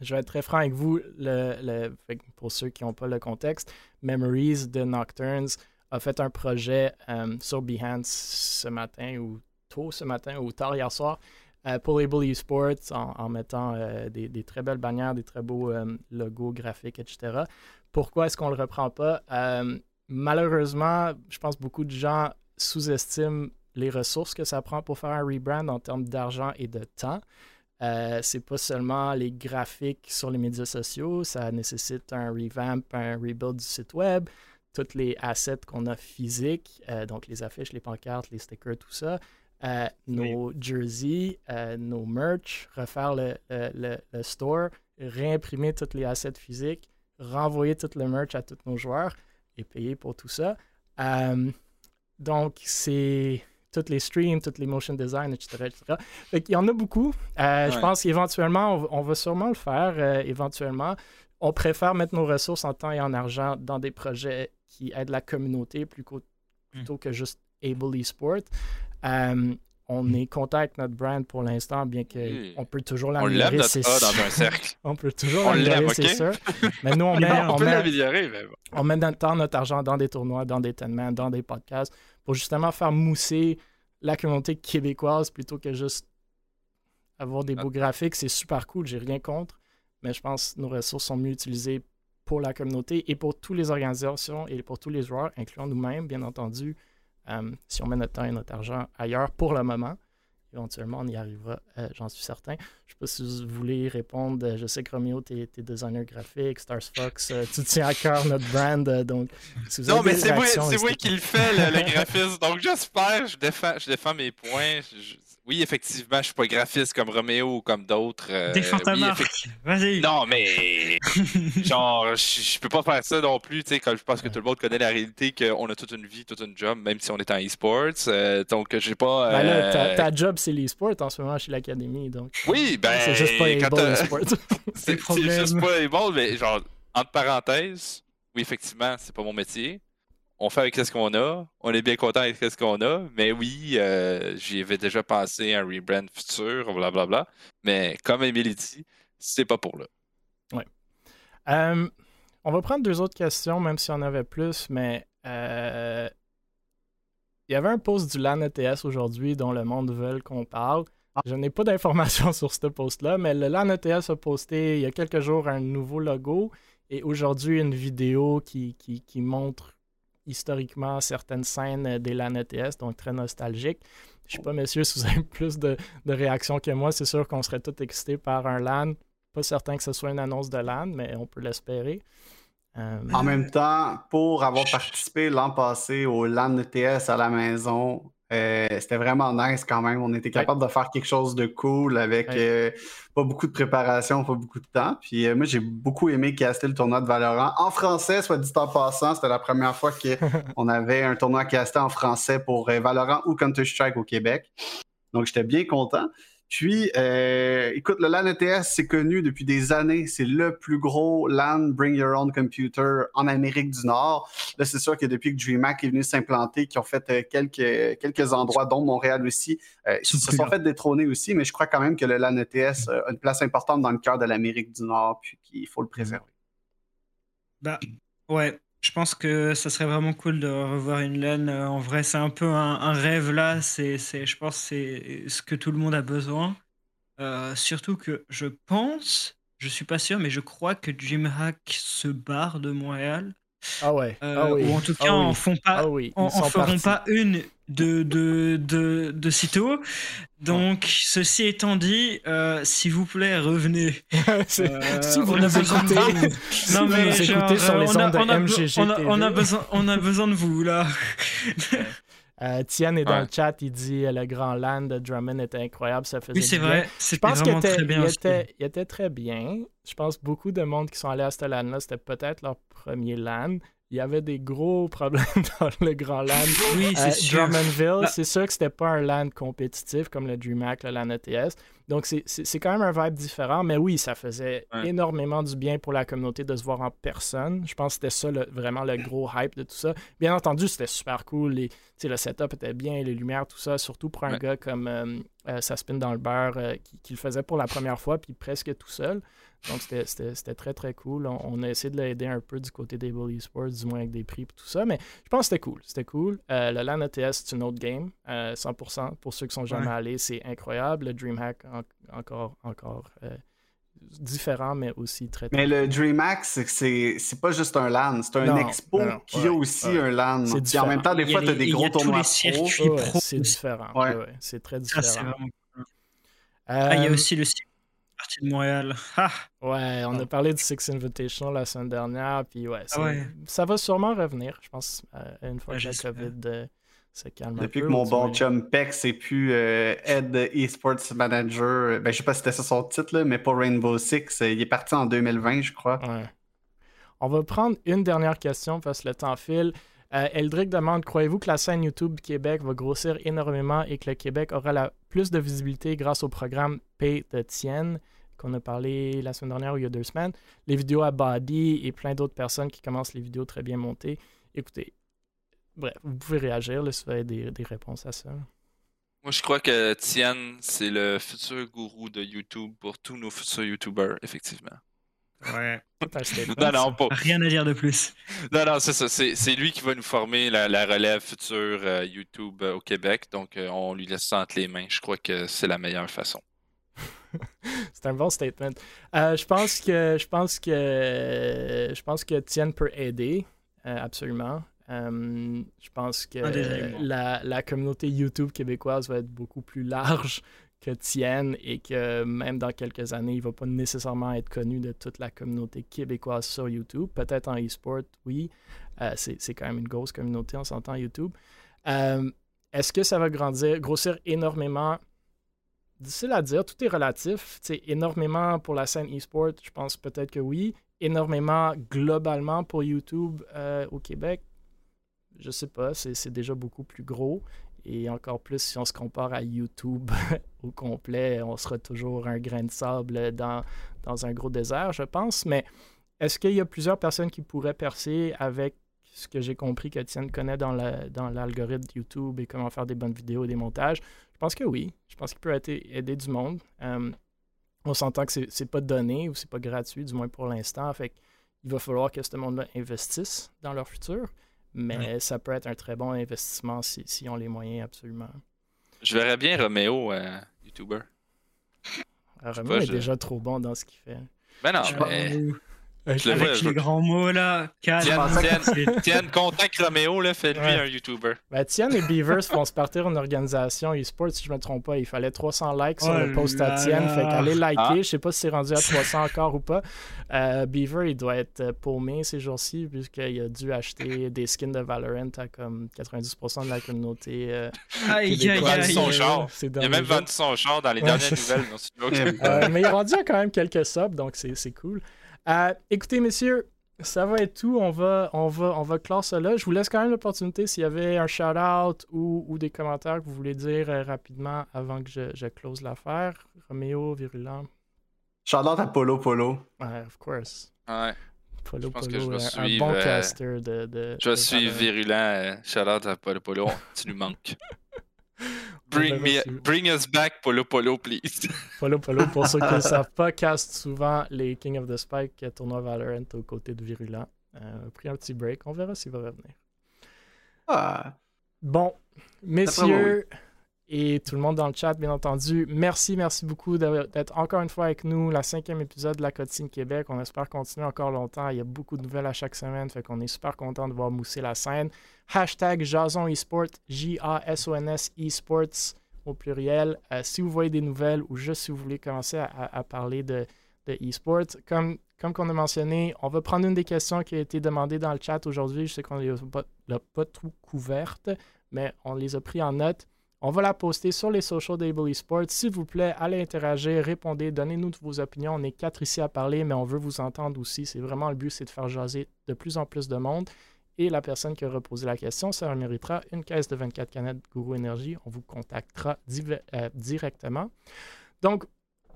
Je vais être très franc avec vous, le, pour ceux qui n'ont pas le contexte. Memories de Nocturnes a fait un projet euh, sur Behance ce matin ou tôt ce matin ou tard hier soir euh, pour Able Esports en, mettant des, des, très belles bannières, des très beaux logos graphiques, etc. Pourquoi est-ce qu'on ne le reprend pas? Euh, malheureusement, je pense que beaucoup de gens sous-estiment les ressources que ça prend pour faire un rebrand en termes d'argent et de temps. Euh, c'est pas seulement les graphiques sur les médias sociaux, ça nécessite un revamp, un rebuild du site web, tous les assets qu'on a physiques, euh, donc les affiches, les pancartes, les stickers, tout ça, euh, nos jerseys, nos merch, refaire le, le, store, réimprimer tous les assets physiques, renvoyer tout le merch à tous nos joueurs et payer pour tout ça. Euh, donc, c'est tous les streams, tous les motion design, etc. etc. Il y en a beaucoup. Euh, je pense qu'éventuellement, on, va sûrement le faire. Euh, éventuellement, on préfère mettre nos ressources en temps et en argent dans des projets qui aident la communauté plutôt, plutôt que juste Able Esport on est content avec notre brand pour l'instant, bien qu'on peut toujours l'améliorer. On l'aime dans un cercle. on peut toujours l'améliorer, c'est sûr. Mais nous, on met, on, on met notre temps, notre argent dans des tournois, dans des tournements, dans des podcasts, pour justement faire mousser la communauté québécoise plutôt que juste avoir des beaux graphiques. C'est super cool, j'ai rien contre, mais je pense que nos ressources sont mieux utilisées pour la communauté et pour toutes les organisations et pour tous les joueurs, incluant nous-mêmes, bien entendu. Euh, si on met notre temps et notre argent ailleurs pour le moment. éventuellement, on y arrivera, euh, j'en suis certain. Je ne sais pas si vous voulez répondre. Je sais que Romeo, tu es, designer graphique, Stars Fox, tu tiens à cœur notre brand. donc, non, mais c'est moi, moi, qui le fais, le, graphisme. Donc, j'espère, je défends, je défends mes points. Oui, effectivement, je suis pas graphiste comme Roméo ou comme d'autres. Euh, marque. Vas-y. Non, mais genre, je, peux pas faire ça non plus. Tu sais, quand je pense que tout le monde connaît la réalité qu'on a toute une vie, toute une job, même si on est en e-sports. Euh, donc, j'ai pas. Ben là, ta, ta, job, c'est l'e-sport en ce moment chez l'académie. Donc. Oui, ben. C'est juste pas e-sport. c'est juste pas e-ball, mais genre, entre parenthèses, oui, effectivement, c'est pas mon métier on fait avec ce qu'on a. On est bien content avec ce qu'on a. Mais oui, euh, j'y avais déjà pensé à un rebrand futur, blablabla. Mais comme Emily dit, c'est pas pour là. Oui. Euh, on va prendre deux autres questions, même si on avait plus, mais euh, il y avait un post du LAN ETS aujourd'hui dont le monde veut qu'on parle. Ah. Je n'ai pas d'informations sur ce post-là, mais le LAN ETS a posté il y a quelques jours un nouveau logo et aujourd'hui une vidéo qui, qui, qui montre historiquement certaines scènes euh, des LAN ETS, donc très nostalgiques. Je ne sais pas, messieurs, si vous avez plus de, réactions que moi. C'est sûr qu'on serait tous excités par un LAN. Pas certain que ce soit une annonce de LAN, mais on peut l'espérer. Euh, en même temps, pour avoir participé l'an passé au LAN ETS à la maison, euh, c'était vraiment nice quand même. On était capable de faire quelque chose de cool avec euh, pas beaucoup de préparation, pas beaucoup de temps. Puis euh, moi, j'ai beaucoup aimé caster le tournoi de Valorant. En français, soit dit en passant, c'était la première fois qu'on avait un tournoi casté en français pour Valorant ou Counter-Strike au Québec. Donc, j'étais bien content. Puis, euh, écoute, le LAN ETS, c'est connu depuis des années. C'est le plus gros LAN Bring Your Own Computer en Amérique du Nord. Là, c'est sûr que depuis que DreamHack est venu s'implanter, qu'ils ont fait euh, quelques, quelques endroits, dont Montréal aussi, euh, ils se sont fait détrôner aussi, mais je crois quand même que le LAN ETS a une place importante dans le cœur de l'Amérique du Nord, puis qu'il faut le préserver. Bah, ouais, je pense que ça serait vraiment cool de revoir une LAN. Euh, en vrai, c'est un peu un, rêve là. C'est, je pense c'est ce que tout le monde a besoin. Euh, surtout que je pense, je suis pas sûr, mais je crois que DreamHack se barre de Montréal. Ah ouais. Euh, ah oui. Ou en tout cas, ah font pas, ah feront pas une de, de, de, de sitôt. Donc, ceci étant dit, euh, s'il vous plaît, revenez. euh, si vous nous écoutez, non, mais sur les ondes on a, MGG on a, besoin, on a besoin de vous, là. Euh, Tian est dans le chat, il dit le grand land de Drummond était incroyable, ça faisait Oui, c'est vrai. Je pense qu'il était, il était, il était, très bien. Je pense beaucoup de monde qui sont allés à ce land-là, c'était peut-être leur premier land il y avait des gros problèmes dans le Grand Land. Oui, c'est sûr. Drummondville, bah c'est sûr que c'était pas un land compétitif comme le DreamHack, le LAN ETS. Donc, c'est quand même un vibe différent, mais oui, ça faisait énormément du bien pour la communauté de se voir en personne. Je pense que c'était ça vraiment le gros hype de tout ça. Bien entendu, c'était super cool. Les, le setup était bien, les lumières, tout ça, surtout pour un gars comme euh, euh, Saspin dans le beurre euh, qui, le faisait pour la première fois, puis presque tout seul. Donc, c'était très, très cool. On, a essayé de l'aider un peu du côté des Bully Sports, du moins avec des prix et tout ça. Mais je pense que c'était cool. C'était cool. Euh, le LAN ETS, c'est une autre game. 100%. Euh, pour ceux qui sont jamais allés, c'est incroyable. Le DreamHack, encore, encore euh, différent, mais aussi très, très Mais le DreamHack, c'est pas juste un LAN. C'est un expo qui a aussi un LAN. Et en même temps, des fois, tu as des gros tournois pro. c'est différent. c'est très différent. Ah, il y a aussi le partie de Montréal. Ouais, on a parlé du Six Invitational la semaine dernière, puis ouais, ah ça va sûrement revenir, je pense, euh, une fois que la COVID euh, se calme Depuis que mon bon chum Pex est plus euh, Head Esports Manager, ben, je sais pas si c'était ça son titre, mais pour Rainbow Six, il est parti en 2020, je crois. Ouais. On va prendre une dernière question parce que le temps file. Eldrick demande Croyez-vous que la scène YouTube du Québec va grossir énormément et que le Québec aura la plus de visibilité grâce au programme Pay de Tienne qu'on a parlé la semaine dernière ou il y a deux semaines, les vidéos à Body et plein d'autres personnes qui commencent les vidéos très bien montées. Écoutez, bref, vous pouvez réagir là, si vous avez des, des réponses à ça. Moi, je crois que Tian, c'est le futur gourou de YouTube pour tous nos futurs YouTubers, effectivement. Ouais. non, non, pas. Rien à dire de plus. Non, non, c'est ça. C'est lui qui va nous former la, relève future euh, YouTube euh, au Québec. Donc, euh, on lui laisse ça entre les mains. Je crois que c'est la meilleure façon. c'est un bon statement. Euh, je pense que je pense que je pense que Tien peut aider, euh, absolument. Euh, je pense que la, la, communauté YouTube québécoise va être beaucoup plus large que tienne et que même dans quelques années, il ne va pas nécessairement être connu de toute la communauté québécoise sur YouTube. Peut-être en e-sport, oui. Euh, c'est quand même une grosse communauté, on s'entend YouTube. Euh, est-ce que ça va grandir, grossir énormément? Difficile à dire, tout est relatif. C'est énormément pour la scène e-sport, je pense peut-être que oui. Énormément globalement pour YouTube euh, au Québec, je sais pas, c'est déjà beaucoup plus gros. Et encore plus si on se compare à YouTube au complet, on sera toujours un grain de sable dans, dans un gros désert, je pense. Mais est-ce qu'il y a plusieurs personnes qui pourraient percer avec ce que j'ai compris qu'Étienne connaît dans l'algorithme dans YouTube et comment faire des bonnes vidéos des montages? Je pense que oui. Je pense qu'il peut aider du monde. Euh, on s'entend que c'est pas donné ou c'est pas gratuit, du moins pour l'instant. Fait il va falloir que ce monde-là investisse dans leur futur. Mais ça peut être un très bon investissement si, si ont les moyens, absolument. Je verrais bien Roméo, euh, YouTuber. Roméo est déjà trop bon dans ce qu'il fait. Ben non, mais... Avec les grands mots, là. Tiens, Tiens, contact Roméo, là, faites-lui un YouTuber. Ben, Tian et Beavers vont se partir une organisation e-sport, si je me trompe pas. Il fallait 300 likes sur le oh post à Tian. Fait qu'allez liker. Ah. Je sais pas si c'est rendu à 300 encore ou pas. Euh, Beaver, il doit être euh, paumé ces jours-ci, puisqu'il a dû acheter des skins de Valorant à comme 90% de la communauté. Euh, aïe, il, a vendu son char. il a même vendu son char dans les dernières nouvelles. euh, mais il est rendu à quand même quelques subs, donc c'est cool. Euh, écoutez, messieurs, ça va être tout. On va, on va, on va clore cela. Je vous laisse quand même l'opportunité s'il y avait un shout-out ou, des commentaires que vous voulez dire euh, rapidement avant que je, close l'affaire. Roméo, Virulent. Shout-out à Polo Polo. Ouais, of course. Ouais. Polo je pense Polo, que je un, bon euh, caster de, de, Je suis virulent. shout-out à Polo Polo. tu nous manques. Bring, me, bring us back, Polo Polo, please. Polo Polo, pour ceux qui ne savent pas, cast souvent les King of the Spike, tournoi Valorant aux côtés de Virulent. Euh, pris un petit break, on verra s'il va revenir. Ah. Bon, messieurs et tout le monde dans le chat, bien entendu, merci, merci beaucoup d'être encore une fois avec nous. La cinquième épisode de la Cotine Québec. On espère continuer encore longtemps. Il y a beaucoup de nouvelles à chaque semaine, fait qu'on est super content de voir mousser la scène. Hashtag Jason Esports, J-A-S-O-N-S Esports au pluriel. Euh, si vous voyez des nouvelles ou juste si vous voulez commencer à, parler de, de comme, comme on a mentionné, on va prendre une des questions qui a été demandée dans le chat aujourd'hui. Je sais qu'on ne l'a pas, trop couverte, mais on les a pris en note. On va la poster sur les socials d'Able Esports. S'il vous plaît, allez interagir, répondez, donnez-nous vos opinions. On est quatre ici à parler, mais on veut vous entendre aussi. C'est vraiment le but, c'est de faire jaser de plus en plus de monde. Et la personne qui a reposé la question, ça méritera une caisse de 24 canettes Guru Énergie. On vous contactera euh, directement. Donc,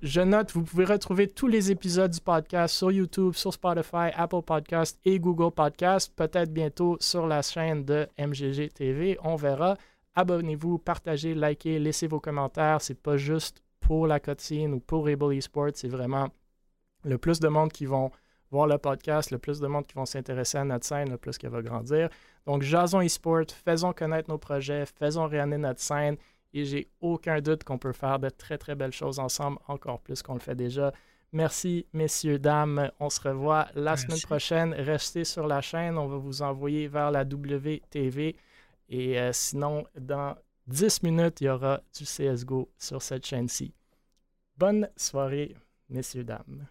je note, vous pouvez retrouver tous les épisodes du podcast sur YouTube, sur Spotify, Apple Podcast et Google Podcast. Peut-être bientôt sur la chaîne de MGG TV. On verra. Abonnez-vous, partagez, likez, laissez vos commentaires. C'est pas juste pour la cotine ou pour Able Esports. C'est vraiment le plus de monde qui vont voir le podcast, le plus de monde qui vont s'intéresser à notre scène, le plus qu'elle va grandir. Donc, jason eSport, faisons connaître nos projets, faisons rayonner notre scène et j'ai aucun doute qu'on peut faire de très, très belles choses ensemble, encore plus qu'on le fait déjà. Merci, messieurs, dames. On se revoit la semaine prochaine. Restez sur la chaîne. On va vous envoyer vers la WTV. Et euh, sinon, dans 10 minutes, il y aura du CSGO sur cette chaîne-ci. Bonne soirée, messieurs, dames.